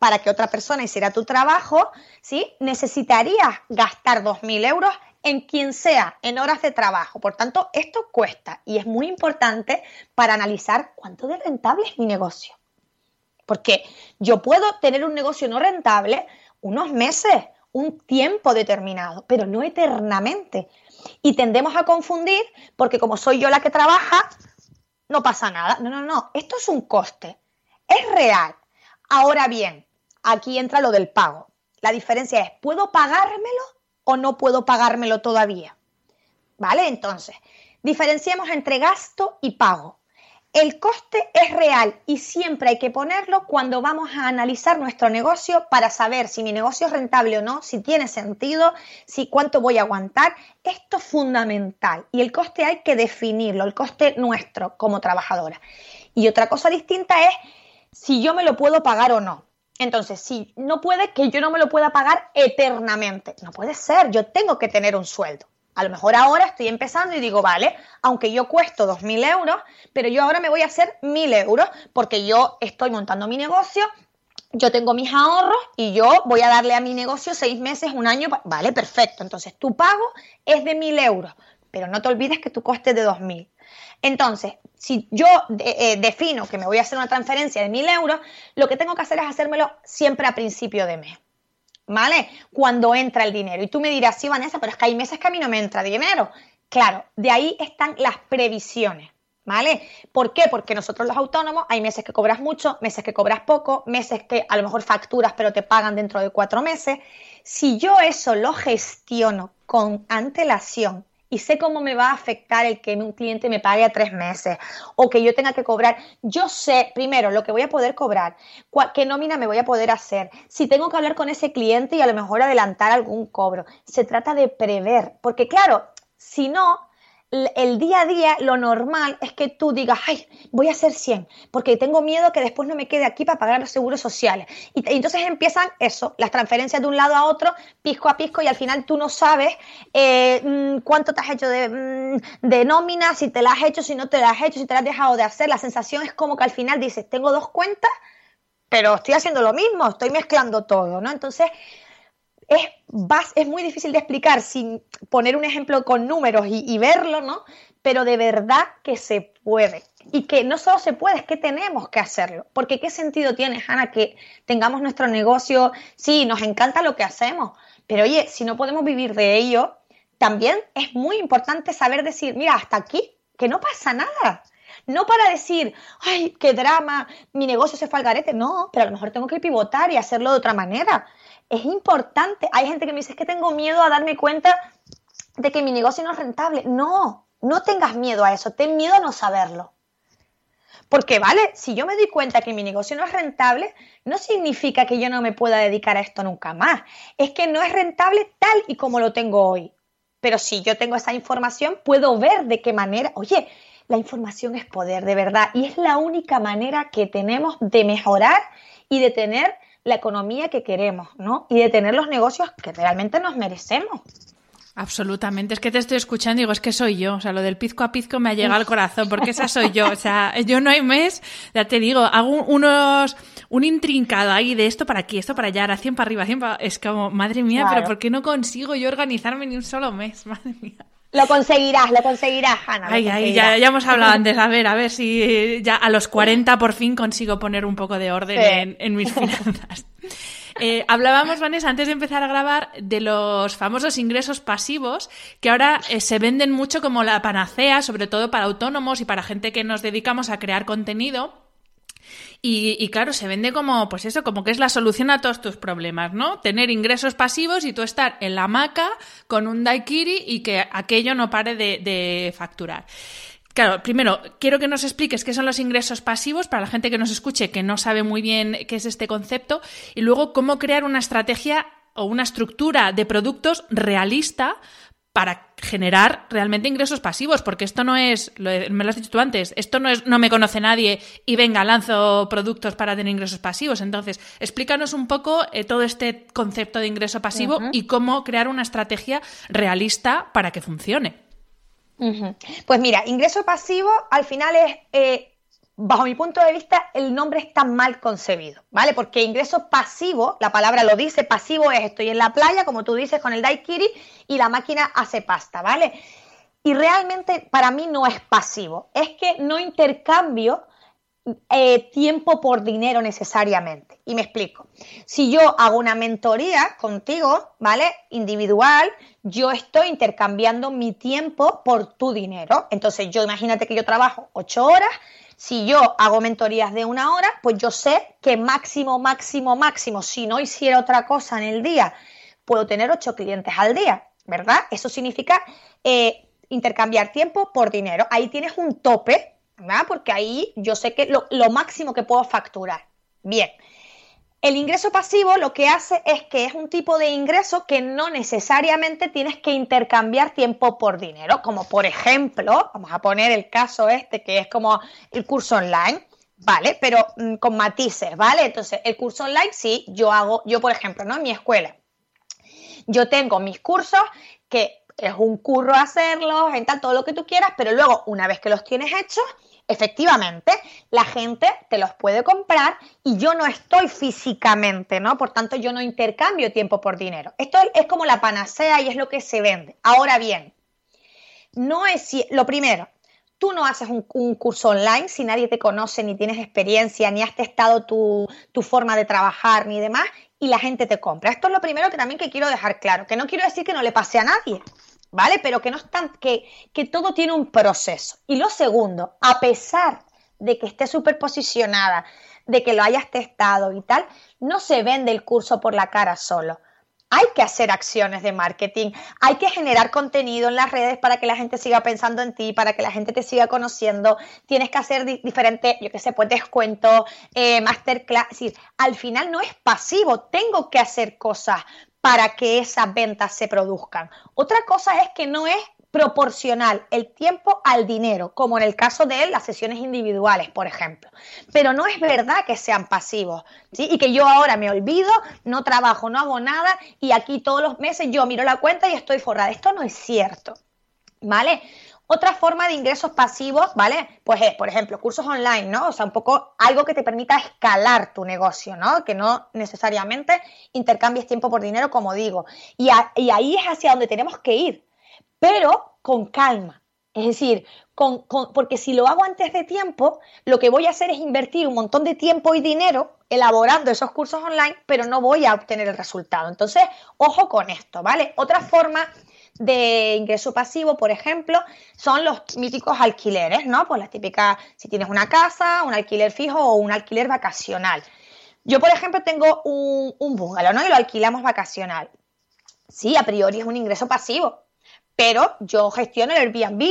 para que otra persona hiciera tu trabajo, ¿sí? necesitarías gastar 2.000 euros en quien sea, en horas de trabajo. Por tanto, esto cuesta y es muy importante para analizar cuánto de rentable es mi negocio. Porque yo puedo tener un negocio no rentable unos meses, un tiempo determinado, pero no eternamente. Y tendemos a confundir porque como soy yo la que trabaja, no pasa nada. No, no, no, esto es un coste. Es real. Ahora bien, aquí entra lo del pago. La diferencia es, ¿puedo pagármelo o no puedo pagármelo todavía? ¿Vale? Entonces, diferenciemos entre gasto y pago. El coste es real y siempre hay que ponerlo cuando vamos a analizar nuestro negocio para saber si mi negocio es rentable o no, si tiene sentido, si cuánto voy a aguantar. Esto es fundamental y el coste hay que definirlo, el coste nuestro como trabajadora. Y otra cosa distinta es si yo me lo puedo pagar o no. Entonces, si no puede que yo no me lo pueda pagar eternamente, no puede ser, yo tengo que tener un sueldo. A lo mejor ahora estoy empezando y digo, vale, aunque yo cuesto 2.000 euros, pero yo ahora me voy a hacer 1.000 euros porque yo estoy montando mi negocio, yo tengo mis ahorros y yo voy a darle a mi negocio seis meses, un año, vale, perfecto. Entonces tu pago es de 1.000 euros, pero no te olvides que tu coste es de 2.000. Entonces, si yo eh, defino que me voy a hacer una transferencia de 1.000 euros, lo que tengo que hacer es hacérmelo siempre a principio de mes. ¿vale? Cuando entra el dinero. Y tú me dirás, sí, Vanessa, pero es que hay meses que a mí no me entra dinero. Claro, de ahí están las previsiones. ¿Vale? ¿Por qué? Porque nosotros los autónomos hay meses que cobras mucho, meses que cobras poco, meses que a lo mejor facturas pero te pagan dentro de cuatro meses. Si yo eso lo gestiono con antelación y sé cómo me va a afectar el que un cliente me pague a tres meses o que yo tenga que cobrar. Yo sé primero lo que voy a poder cobrar, qué nómina me voy a poder hacer, si tengo que hablar con ese cliente y a lo mejor adelantar algún cobro. Se trata de prever, porque claro, si no, el día a día, lo normal es que tú digas, ay, voy a hacer 100, porque tengo miedo que después no me quede aquí para pagar los seguros sociales. Y, entonces empiezan eso, las transferencias de un lado a otro, pisco a pisco, y al final tú no sabes eh, mm, cuánto te has hecho de, mm, de nómina, si te la has hecho, si no te la has hecho, si te la has dejado de hacer. La sensación es como que al final dices, tengo dos cuentas, pero estoy haciendo lo mismo, estoy mezclando todo, ¿no? Entonces, es, es muy difícil de explicar sin poner un ejemplo con números y, verlo, ¿no? Pero de verdad que se puede. Y que no solo se puede, es que tenemos que hacerlo. Porque ¿qué sentido tiene, Hanna, que tengamos nuestro negocio? Sí, nos encanta lo que hacemos, pero oye, si no podemos vivir de ello, también es muy importante saber decir, mira, hasta aquí, que no pasa nada. No para decir, ay, qué drama, mi negocio se fue al garete. No, pero a lo mejor tengo que pivotar y hacerlo de otra manera. Es importante. Hay gente que me dice, que tengo miedo a darme cuenta de que mi negocio no es rentable. No, no tengas miedo a eso, ten miedo a no saberlo. Porque, vale, si yo me doy cuenta que mi negocio no es rentable, no significa que yo no me pueda dedicar a esto nunca más. Es que no es rentable tal y como lo tengo hoy. Pero si yo tengo esa información, puedo ver de qué manera, oye, la información es poder, de verdad, y es la única manera que tenemos de mejorar y de tener la economía que queremos, ¿no? Y de tener los negocios que realmente nos merecemos. Absolutamente, es que te estoy escuchando y digo, es que soy yo, o sea, lo del pizco a pizco me ha llegado al corazón, porque esa soy yo, o sea, yo no hay mes, ya te digo, hago unos, un intrincado ahí de esto para aquí, esto para allá, cien para arriba, 100 para... Es como, madre mía, pero ¿por qué no consigo yo organizarme ni un solo mes? Madre mía. Lo conseguirás, lo conseguirás, Hanna. Ay, ay, ya, ya, hemos hablado antes. A ver, a ver si ya a los 40 por fin consigo poner un poco de orden en, en, mis finanzas. Eh, hablábamos, Vanessa, antes de empezar a grabar, de los famosos ingresos pasivos, que ahora eh, se venden mucho como la panacea, sobre todo para autónomos y para gente que nos dedicamos a crear contenido. Y, claro, se vende como, pues eso, como que es la solución a todos tus problemas, ¿no? Tener ingresos pasivos y tú estar en la hamaca con un daiquiri y que aquello no pare de facturar. Claro, primero, quiero que nos expliques qué son los ingresos pasivos para la gente que nos escuche que no sabe muy bien qué es este concepto y luego cómo crear una estrategia o una estructura de productos realista para generar realmente ingresos pasivos, porque esto no es, me lo has dicho tú antes, esto no es no me conoce nadie y venga, lanzo productos para tener ingresos pasivos. Entonces, explícanos un poco eh, todo este concepto de ingreso pasivo y cómo crear una estrategia realista para que funcione. Pues mira, ingreso pasivo al final es, eh, bajo mi punto de vista, el nombre está mal concebido, ¿vale? Porque ingreso pasivo, la palabra lo dice, pasivo es estoy en la playa, como tú dices, con el daiquiri y la máquina hace pasta, ¿vale? Y realmente para mí no es pasivo, es que no intercambio eh, tiempo por dinero necesariamente. Y me explico. Si yo hago una mentoría contigo, ¿vale? Individual, yo estoy intercambiando mi tiempo por tu dinero. Entonces, yo imagínate que yo trabajo ocho horas. Si yo hago mentorías de una hora, pues yo sé que máximo, máximo, máximo, si no hiciera otra cosa en el día, puedo tener ocho clientes al día, ¿verdad? Eso significa eh, intercambiar tiempo por dinero. Ahí tienes un tope, ¿verdad? Porque ahí yo sé que lo, lo máximo que puedo facturar. Bien. El ingreso pasivo lo que hace es que es un tipo de ingreso que no necesariamente tienes que intercambiar tiempo por dinero, como por ejemplo, vamos a poner el caso este que es como el curso online, ¿vale? Pero mm, con matices, ¿vale? Entonces, el curso online sí, yo hago, yo por ejemplo, ¿no? En mi escuela, yo tengo mis cursos que es un curro hacerlos, en tal, todo lo que tú quieras, pero luego, una vez que los tienes hechos, efectivamente, la gente te los puede comprar y yo no estoy físicamente, ¿no? Por tanto, yo no intercambio tiempo por dinero. Esto es como la panacea y es lo que se vende. Ahora bien, no es lo primero. Tú no haces un, curso online si nadie te conoce, ni tienes experiencia, ni has testado tu, tu forma de trabajar, ni demás, y la gente te compra. Esto es lo primero que también que quiero dejar claro, que no quiero decir que no le pase a nadie. ¿Vale? Pero que no están, que, que todo tiene un proceso. Y lo segundo, a pesar de que esté superposicionada, de que lo hayas testado y tal, no se vende el curso por la cara solo. Hay que hacer acciones de marketing, hay que generar contenido en las redes para que la gente siga pensando en ti, para que la gente te siga conociendo. Tienes que hacer diferentes, yo qué sé, pues descuentos, eh, masterclass. Es decir, al final no es pasivo, tengo que hacer cosas para que esas ventas se produzcan. Otra cosa es que no es proporcional el tiempo al dinero, como en el caso de las sesiones individuales, por ejemplo. Pero no es verdad que sean pasivos, ¿sí? Y que yo ahora me olvido, no trabajo, no hago nada y aquí todos los meses yo miro la cuenta y estoy forrada. Esto no es cierto, ¿vale? Otra forma de ingresos pasivos, ¿vale? Pues es, por ejemplo, cursos online, ¿no? O sea, un poco algo que te permita escalar tu negocio, ¿no? Que no necesariamente intercambies tiempo por dinero, como digo. Y, ahí es hacia donde tenemos que ir, pero con calma. Es decir, con, porque si lo hago antes de tiempo, lo que voy a hacer es invertir un montón de tiempo y dinero elaborando esos cursos online, pero no voy a obtener el resultado. Entonces, ojo con esto, ¿vale? Otra forma de ingreso pasivo, por ejemplo, son los míticos alquileres, ¿no? Pues la típica, si tienes una casa, un alquiler fijo o un alquiler vacacional. Yo, por ejemplo, tengo un, un bungalow, ¿no? Y lo alquilamos vacacional. Sí, a priori es un ingreso pasivo, pero yo gestiono el Airbnb,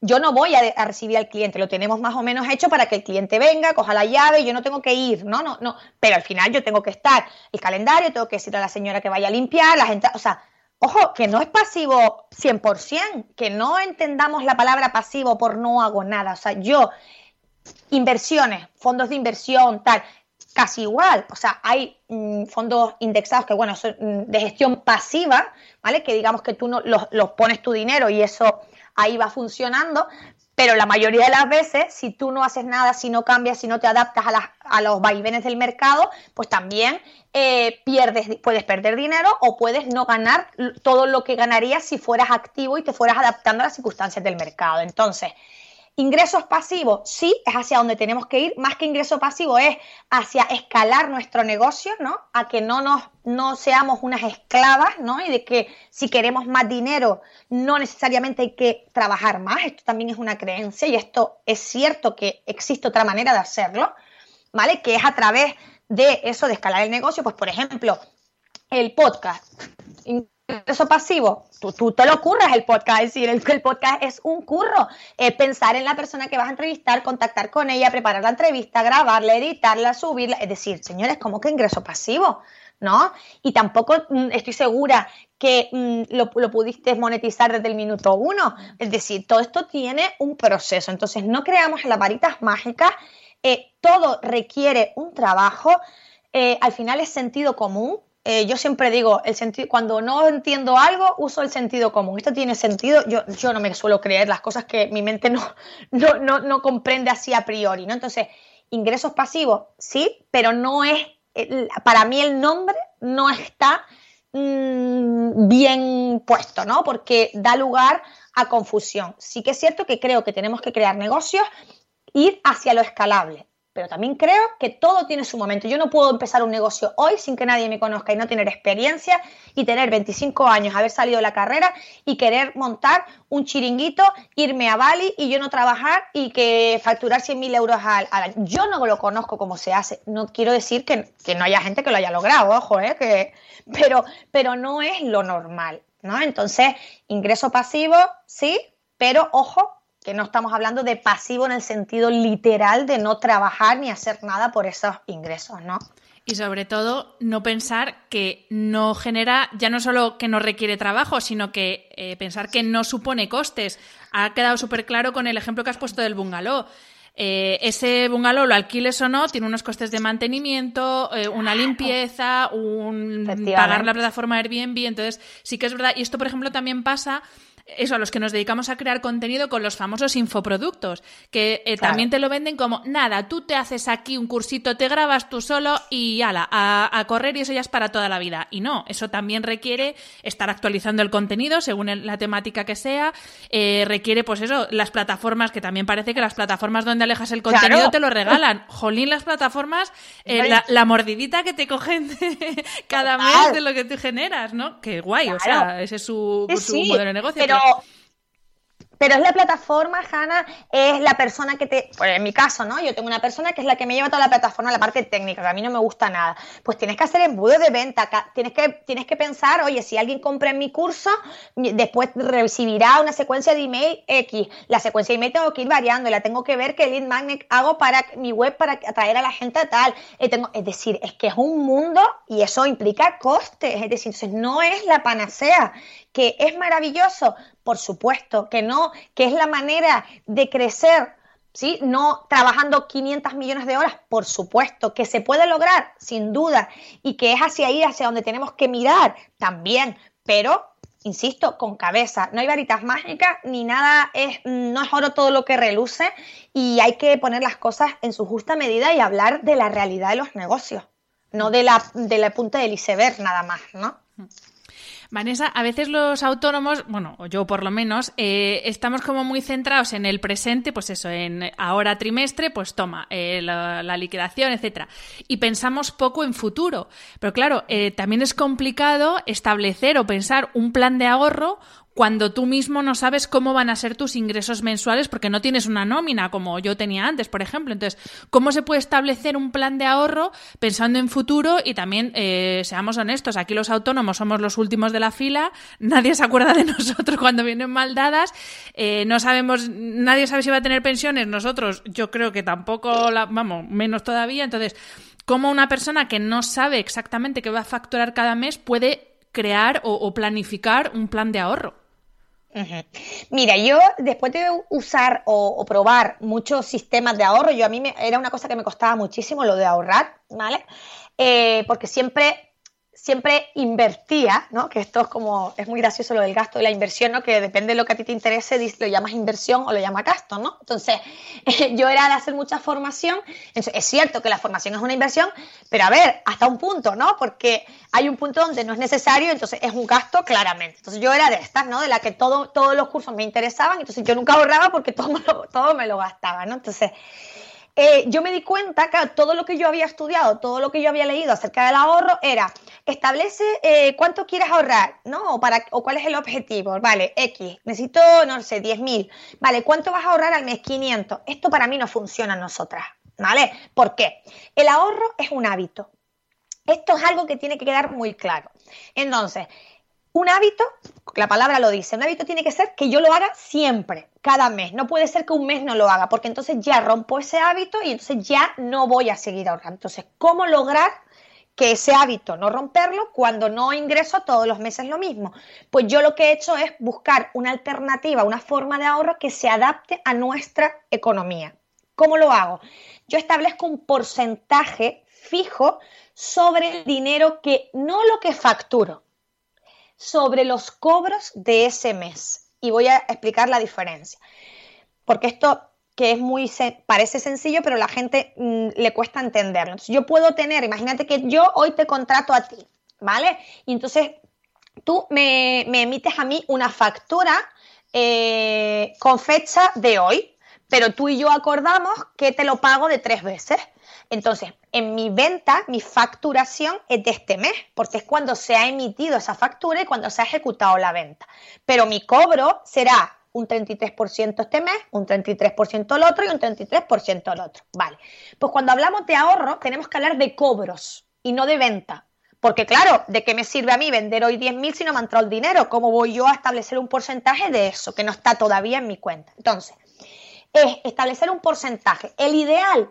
yo no voy a, recibir al cliente, lo tenemos más o menos hecho para que el cliente venga, coja la llave, yo no tengo que ir, no, no, no, pero al final yo tengo que estar el calendario, tengo que decirle a la señora que vaya a limpiar, la gente, o sea, ojo, que no es pasivo 100%, que no entendamos la palabra pasivo por no hago nada, o sea, yo, inversiones, fondos de inversión, tal, casi igual, o sea, hay mm, fondos indexados que, bueno, son mm, de gestión pasiva, ¿vale? Que digamos que tú no, los, los pones tu dinero y eso ahí va funcionando, pero la mayoría de las veces, si tú no haces nada, si no cambias, si no te adaptas a, los vaivenes del mercado, pues también eh, pierdes, puedes perder dinero o puedes no ganar todo lo que ganarías si fueras activo y te fueras adaptando a las circunstancias del mercado. Entonces, Ingresos pasivos, sí, es hacia donde tenemos que ir. Más que ingreso pasivo es hacia escalar nuestro negocio, ¿no? A que no nos no seamos unas esclavas, ¿no? Y de que si queremos más dinero, no necesariamente hay que trabajar más. Esto también es una creencia y esto es cierto que existe otra manera de hacerlo, ¿vale? Que es a través de eso de escalar el negocio. Pues, por ejemplo, el podcast eso pasivo, tú, te lo curras el podcast, es decir, el, el podcast es un curro, eh, pensar en la persona que vas a entrevistar, contactar con ella, preparar la entrevista, grabarla, editarla, subirla, es decir, señores, ¿cómo que ingreso pasivo? ¿No? Y tampoco mm, estoy segura que mm, lo, pudiste monetizar desde el minuto uno, es decir, todo esto tiene un proceso, entonces no creamos las varitas mágicas, eh, todo requiere un trabajo, eh, al final es sentido común, eh, yo siempre digo, el sentido, cuando no entiendo algo, uso el sentido común. Esto tiene sentido, yo, yo no me suelo creer las cosas que mi mente no, no, no, comprende así a priori, ¿no? Entonces, ingresos pasivos, sí, pero no es, para mí el nombre no está mm, bien puesto, ¿no? Porque da lugar a confusión. Sí que es cierto que creo que tenemos que crear negocios, ir hacia lo escalable pero también creo que todo tiene su momento. Yo no puedo empezar un negocio hoy sin que nadie me conozca y no tener experiencia y tener 25 años, haber salido de la carrera y querer montar un chiringuito, irme a Bali y yo no trabajar y que facturar 100.000 euros al, año. Yo no lo conozco cómo se hace. No quiero decir que, no haya gente que lo haya logrado, ojo, ¿eh? que, pero, pero no es lo normal. ¿no? Entonces, ingreso pasivo, sí, pero ojo, que no estamos hablando de pasivo en el sentido literal de no trabajar ni hacer nada por esos ingresos, ¿no? Y sobre todo, no pensar que no genera, ya no solo que no requiere trabajo, sino que eh, pensar que no supone costes. Ha quedado súper claro con el ejemplo que has puesto del bungalow. Eh, ese bungalow, lo alquiles o no, tiene unos costes de mantenimiento, eh, una limpieza, un pagar la plataforma Airbnb. Entonces, sí que es verdad. Y esto, por ejemplo, también pasa eso, a los que nos dedicamos a crear contenido con los famosos infoproductos, que eh, también te lo venden como, nada, tú te haces aquí un cursito, te grabas tú solo y ala, a, correr y eso ya es para toda la vida. Y no, eso también requiere estar actualizando el contenido según la temática que sea, eh, requiere pues eso, las plataformas, que también parece que las plataformas donde alejas el contenido te lo regalan. Jolín, las plataformas, eh, la, mordidita que te cogen cada mes de lo que tú generas, ¿no? Qué guay, o sea, ese es su, modelo de negocio. Pero es la plataforma, Hanna, es la persona que te, pues en mi caso, ¿no? Yo tengo una persona que es la que me lleva toda la plataforma, la parte técnica, que a mí no me gusta nada. Pues tienes que hacer embudo de venta, tienes que, tienes que pensar, oye, si alguien compra en mi curso, después recibirá una secuencia de email X. La secuencia de email tengo que ir variando, la tengo que ver qué lead magnet hago para mi web para atraer a la gente a tal. Eh, tengo, es decir, es que es un mundo y eso implica costes, es decir, no es la panacea que es maravilloso, por supuesto, que no, que es la manera de crecer, ¿sí? No trabajando 500 millones de horas, por supuesto, que se puede lograr, sin duda, y que es hacia ahí, hacia donde tenemos que mirar también, pero insisto, con cabeza. No hay varitas mágicas ni nada, es, no es oro todo lo que reluce y hay que poner las cosas en su justa medida y hablar de la realidad de los negocios, no de la, de la punta del iceberg nada más, ¿no? Vanessa, a veces los autónomos, bueno, yo por lo menos, eh, estamos como muy centrados en el presente, pues eso, en ahora trimestre, pues toma, eh, la, liquidación, etcétera. Y pensamos poco en futuro. Pero claro, eh, también es complicado establecer o pensar un plan de ahorro cuando tú mismo no sabes cómo van a ser tus ingresos mensuales porque no tienes una nómina como yo tenía antes, por ejemplo. Entonces, ¿cómo se puede establecer un plan de ahorro pensando en futuro y también, eh, seamos honestos, aquí los autónomos somos los últimos de la fila, nadie se acuerda de nosotros cuando vienen mal dadas, eh, no sabemos, nadie sabe si va a tener pensiones, nosotros yo creo que tampoco, la, vamos, menos todavía. Entonces, ¿cómo una persona que no sabe exactamente qué va a facturar cada mes puede crear o planificar un plan de ahorro? Mira, yo después de usar o, probar muchos sistemas de ahorro, yo a mí era una cosa que me costaba muchísimo lo de ahorrar, ¿vale? Eh, porque siempre siempre invertía, ¿no? Que esto es como, es muy gracioso lo del gasto y la inversión, ¿no? Que depende de lo que a ti te interese, lo llamas inversión o lo llamas gasto, ¿no? Entonces, yo era de hacer mucha formación, es cierto que la formación es una inversión, pero a ver, hasta un punto, ¿no? Porque hay un punto donde no es necesario, entonces es un gasto claramente. Entonces yo era de estas, ¿no? De la que todo, todos los cursos me interesaban, entonces yo nunca ahorraba porque todo todo me lo gastaba, ¿no? Entonces, eh, yo me di cuenta que todo lo que yo había estudiado, todo lo que yo había leído acerca del ahorro era establece eh, cuánto quieres ahorrar, ¿no? O, para, o cuál es el objetivo, vale, X, necesito, no sé, 10.000, vale, ¿cuánto vas a ahorrar al mes? 500. Esto para mí no funciona en nosotras, ¿vale? ¿Por qué? El ahorro es un hábito. Esto es algo que tiene que quedar muy claro. Entonces, un hábito, la palabra lo dice, un hábito tiene que ser que yo lo haga siempre, cada mes. No puede ser que un mes no lo haga, porque entonces ya rompo ese hábito y entonces ya no voy a seguir ahorrando. Entonces, ¿cómo lograr que ese hábito no romperlo cuando no ingreso todos los meses lo mismo? Pues yo lo que he hecho es buscar una alternativa, una forma de ahorro que se adapte a nuestra economía. ¿Cómo lo hago? Yo establezco un porcentaje fijo sobre el dinero que no lo que facturo, sobre los cobros de ese mes. Y voy a explicar la diferencia. Porque esto que es muy, parece sencillo, pero la gente mm, le cuesta entenderlo. Entonces, yo puedo tener, imagínate que yo hoy te contrato a ti, ¿vale? Y entonces tú me, emites a mí una factura eh, con fecha de hoy, pero tú y yo acordamos que te lo pago de tres veces. Entonces, en mi venta, mi facturación es de este mes, porque es cuando se ha emitido esa factura y cuando se ha ejecutado la venta. Pero mi cobro será un 33% este mes, un 33% el otro y un 33% el otro. Vale. Pues cuando hablamos de ahorro, tenemos que hablar de cobros y no de venta. Porque claro, ¿de qué me sirve a mí vender hoy 10.000 si no me ha entrado el dinero? ¿Cómo voy yo a establecer un porcentaje de eso que no está todavía en mi cuenta? Entonces, es establecer un porcentaje. El ideal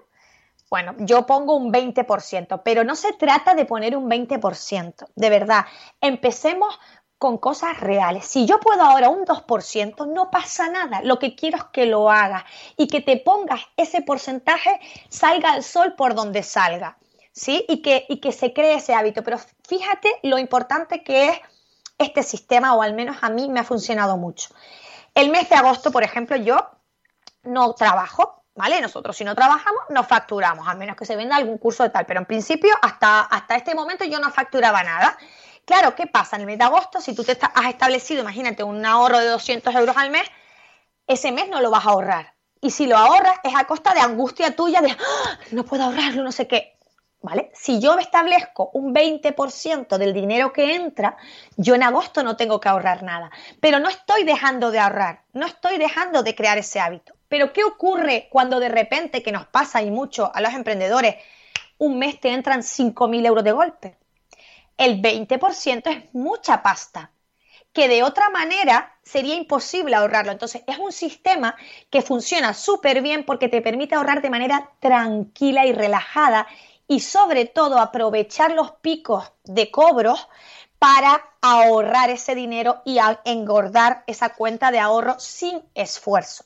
bueno, yo pongo un 20%, pero no se trata de poner un 20%, de verdad. Empecemos con cosas reales. Si yo puedo ahora un 2%, no pasa nada. Lo que quiero es que lo hagas y que te pongas ese porcentaje, salga al sol por donde salga, ¿sí? Y que, y que se cree ese hábito. Pero fíjate lo importante que es este sistema, o al menos a mí me ha funcionado mucho. El mes de agosto, por ejemplo, yo no trabajo, ¿vale? Nosotros si no trabajamos, no facturamos, a menos que se venda algún curso de tal, pero en principio hasta, hasta este momento yo no facturaba nada. Claro, ¿qué pasa? En el mes de agosto, si tú te has establecido, imagínate, un ahorro de 200 euros al mes, ese mes no lo vas a ahorrar. Y si lo ahorras es a costa de angustia tuya de, ¡Ah! no puedo ahorrarlo, no sé qué. ¿Vale? Si yo establezco un 20% del dinero que entra, yo en agosto no tengo que ahorrar nada. Pero no estoy dejando de ahorrar, no estoy dejando de crear ese hábito. Pero ¿qué ocurre cuando de repente, que nos pasa y mucho a los emprendedores, un mes te entran 5.000 euros de golpe? El 20% es mucha pasta, que de otra manera sería imposible ahorrarlo. Entonces, es un sistema que funciona súper bien porque te permite ahorrar de manera tranquila y relajada y sobre todo aprovechar los picos de cobros para ahorrar ese dinero y engordar esa cuenta de ahorro sin esfuerzo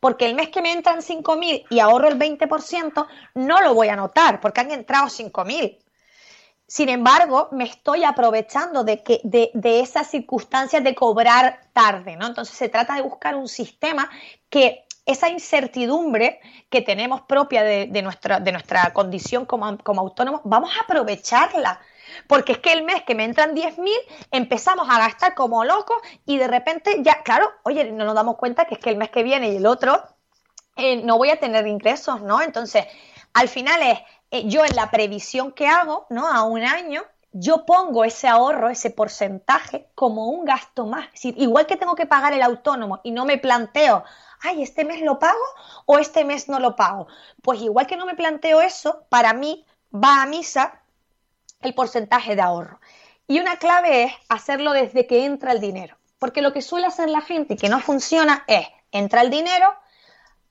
porque el mes que me entran 5.000 y ahorro el 20%, no lo voy a notar porque han entrado 5.000. Sin embargo, me estoy aprovechando de, que, de, de esas circunstancias de cobrar tarde, ¿no? Entonces se trata de buscar un sistema que esa incertidumbre que tenemos propia de, nuestra, de nuestra condición como, como autónomos, vamos a aprovecharla porque es que el mes que me entran 10.000 empezamos a gastar como locos y de repente ya, claro, oye, no nos damos cuenta que es que el mes que viene y el otro eh, no voy a tener ingresos, ¿no? Entonces, al final es, eh, yo en la previsión que hago, ¿no? A un año, yo pongo ese ahorro, ese porcentaje, como un gasto más. Es decir, igual que tengo que pagar el autónomo y no me planteo, ay, ¿este mes lo pago o este mes no lo pago? Pues igual que no me planteo eso, para mí va a misa el porcentaje de ahorro. Y una clave es hacerlo desde que entra el dinero. Porque lo que suele hacer la gente y que no funciona es, entra el dinero,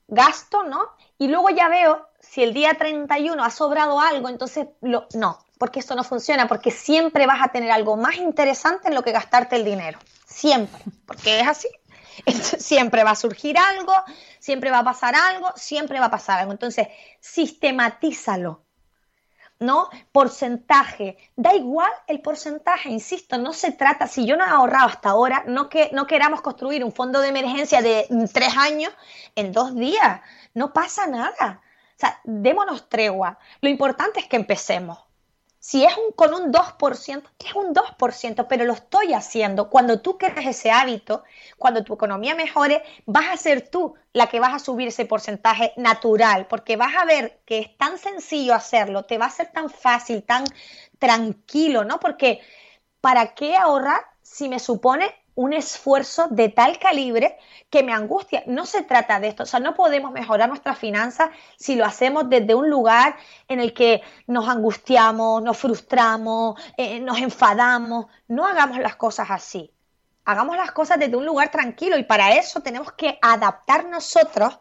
gasto, ¿no? Y luego ya veo si el día 31 ha sobrado algo, entonces no, porque esto no funciona, porque siempre vas a tener algo más interesante en lo que gastarte el dinero. Siempre, porque es así. siempre va a surgir algo, siempre va a pasar algo, siempre va a pasar algo. Entonces, sistematízalo. ¿No? Porcentaje, da igual el porcentaje, insisto, no se trata, si yo no he ahorrado hasta ahora, no que no queramos construir un fondo de emergencia de tres años en dos días, no pasa nada. O sea, démonos tregua. Lo importante es que empecemos. Si es un, con un 2%, es un 2%, pero lo estoy haciendo. Cuando tú crees ese hábito, cuando tu economía mejore, vas a ser tú la que vas a subir ese porcentaje natural, porque vas a ver que es tan sencillo hacerlo, te va a ser tan fácil, tan tranquilo, ¿no? Porque ¿para qué ahorrar si me supone un esfuerzo de tal calibre que me angustia. No se trata de esto, o sea, no podemos mejorar nuestras finanzas si lo hacemos desde un lugar en el que nos angustiamos, nos frustramos, eh, nos enfadamos. No hagamos las cosas así. Hagamos las cosas desde un lugar tranquilo y para eso tenemos que adaptar nosotros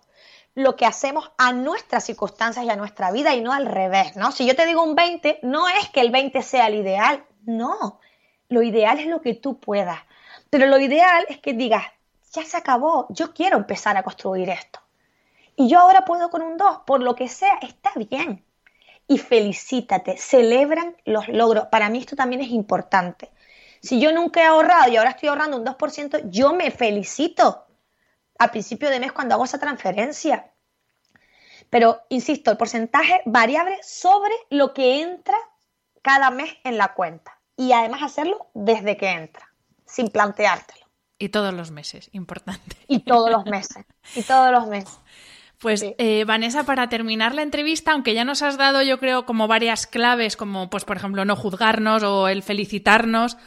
lo que hacemos a nuestras circunstancias y a nuestra vida y no al revés, ¿no? Si yo te digo un 20, no es que el 20 sea el ideal, no. Lo ideal es lo que tú puedas. Pero lo ideal es que digas, ya se acabó, yo quiero empezar a construir esto. Y yo ahora puedo con un 2, por lo que sea, está bien. Y felicítate, celebran los logros. Para mí esto también es importante. Si yo nunca he ahorrado y ahora estoy ahorrando un 2%, yo me felicito a principio de mes cuando hago esa transferencia. Pero, insisto, el porcentaje variable sobre lo que entra cada mes en la cuenta. Y además hacerlo desde que entra sin planteártelo. Y todos los meses, importante. Y todos los meses, y todos los meses. Pues eh, Vanessa, para terminar la entrevista, aunque ya nos has dado, yo creo, como varias claves, como pues por ejemplo no juzgarnos o el felicitarnos,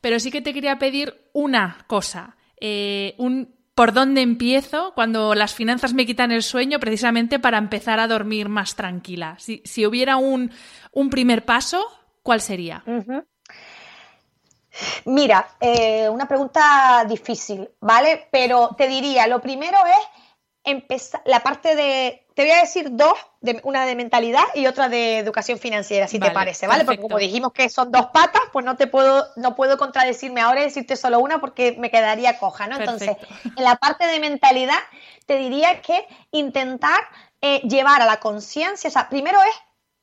pero sí que te quería pedir una cosa, eh, un por dónde empiezo cuando las finanzas me quitan el sueño, precisamente para empezar a dormir más tranquila. Si, hubiera un, primer paso, ¿cuál sería? Mira, eh, una pregunta difícil, ¿vale? Pero te diría, lo primero es empezar, la parte de, te voy a decir dos, una de mentalidad y otra de educación financiera, si te parece, ¿vale? Porque como dijimos que son dos patas, pues no te puedo, no puedo contradecirme ahora y decirte solo una porque me quedaría coja, ¿no? Entonces, en la parte de mentalidad, te diría que intentar eh, llevar a la conciencia, o sea, primero es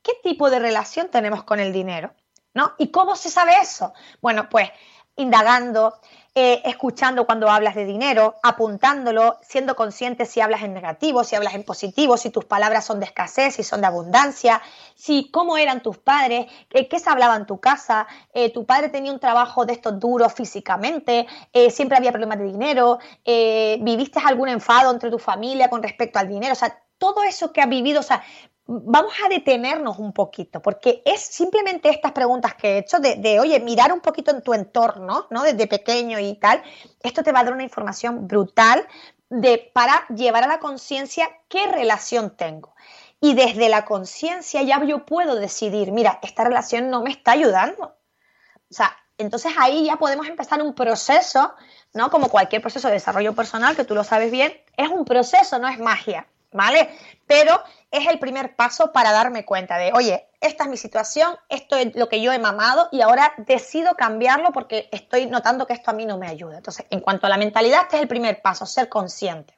qué tipo de relación tenemos con el dinero. ¿No? ¿Y cómo se sabe eso? Bueno, pues indagando, eh, escuchando cuando hablas de dinero, apuntándolo, siendo consciente si hablas en negativo, si hablas en positivo, si tus palabras son de escasez, si son de abundancia, si cómo eran tus padres, eh, qué se hablaba en tu casa, eh, tu padre tenía un trabajo de estos duros físicamente, siempre había problemas de dinero, viviste algún enfado entre tu familia con respecto al dinero, o sea, todo eso que has vivido, o sea, vamos a detenernos un poquito, porque es simplemente estas preguntas que he hecho de, oye, mirar un poquito en tu entorno, ¿no? Desde pequeño y tal, esto te va a dar una información brutal de, para llevar a la conciencia qué relación tengo. Y desde la conciencia ya yo puedo decidir, mira, esta relación no me está ayudando. O sea, entonces ahí ya podemos empezar un proceso, ¿no? Como cualquier proceso de desarrollo personal, que tú lo sabes bien, es un proceso, no es magia. ¿Vale? Pero es el primer paso para darme cuenta de, oye, esta es mi situación, esto es lo que yo he mamado y ahora decido cambiarlo porque estoy notando que esto a mí no me ayuda. Entonces, en cuanto a la mentalidad, este es el primer paso, ser consciente.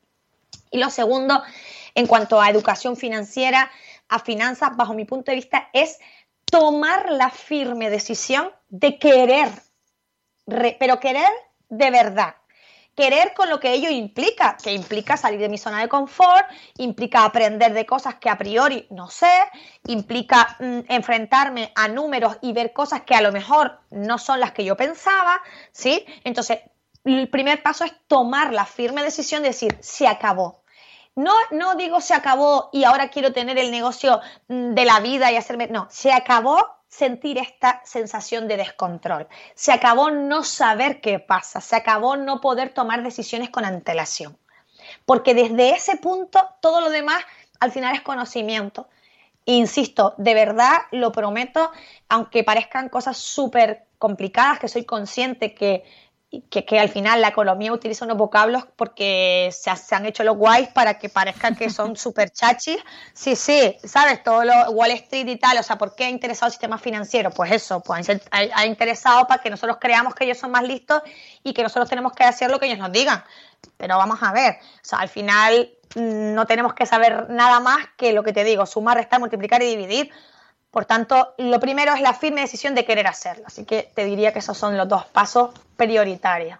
Y lo segundo, en cuanto a educación financiera, a finanzas, bajo mi punto de vista, es tomar la firme decisión de querer, pero querer de verdad querer con lo que ello implica, que implica salir de mi zona de confort, implica aprender de cosas que a priori no sé, implica mm, enfrentarme a números y ver cosas que a lo mejor no son las que yo pensaba, ¿sí? Entonces, el primer paso es tomar la firme decisión de decir, se acabó. No, no digo se acabó y ahora quiero tener el negocio mm, de la vida y hacerme, no, se acabó sentir esta sensación de descontrol. Se acabó no saber qué pasa, se acabó no poder tomar decisiones con antelación. Porque desde ese punto todo lo demás al final es conocimiento. Insisto, de verdad lo prometo, aunque parezcan cosas súper complicadas, que soy consciente que que, al final la economía utiliza unos vocablos porque se, han hecho los guays para que parezcan que son súper chachis. Sí, sí, ¿sabes? Todo lo Wall Street y tal. O sea, ¿por qué ha interesado el sistema financiero? Pues eso, pues ha, interesado para que nosotros creamos que ellos son más listos y que nosotros tenemos que hacer lo que ellos nos digan. Pero vamos a ver, o sea, al final mm, no tenemos que saber nada más que lo que te digo, sumar, restar, multiplicar y dividir. Por tanto, lo primero es la firme decisión de querer hacerlo. Así que te diría que esos son los dos pasos prioritarios.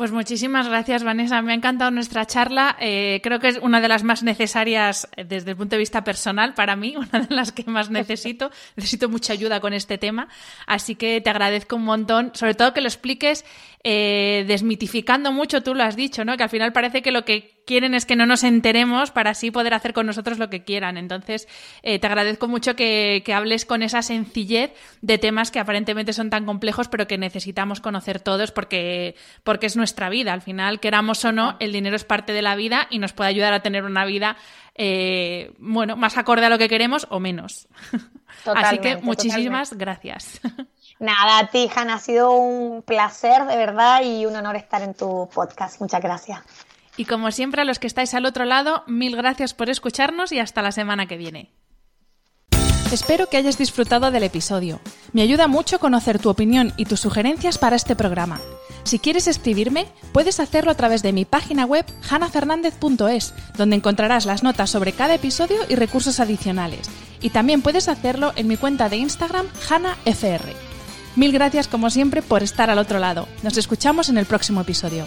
Pues muchísimas gracias, Vanessa. Me ha encantado nuestra charla. Eh, creo que es una de las más necesarias eh, desde el punto de vista personal para mí, una de las que más necesito. Necesito mucha ayuda con este tema. Así que te agradezco un montón, sobre todo que lo expliques eh, desmitificando mucho, tú lo has dicho, ¿no? Que al final parece que lo que quieren es que no nos enteremos para así poder hacer con nosotros lo que quieran. Entonces, eh, te agradezco mucho que, hables con esa sencillez de temas que aparentemente son tan complejos, pero que necesitamos conocer todos porque, porque es nuestra vida. Al final, queramos o no, el dinero es parte de la vida y nos puede ayudar a tener una vida eh, bueno, más acorde a lo que queremos o menos. Así que muchísimas gracias. Nada, a ti, Hanna, ha sido un placer de verdad y un honor estar en tu podcast. Muchas gracias. Y como siempre, a los que estáis al otro lado, mil gracias por escucharnos y hasta la semana que viene. Espero que hayas disfrutado del episodio. Me ayuda mucho conocer tu opinión y tus sugerencias para este programa. Si quieres escribirme, puedes hacerlo a través de mi página web hanafernandez.es, donde encontrarás las notas sobre cada episodio y recursos adicionales. Y también puedes hacerlo en mi cuenta de Instagram hanafr. Mil gracias como siempre por estar al otro lado. Nos escuchamos en el próximo episodio.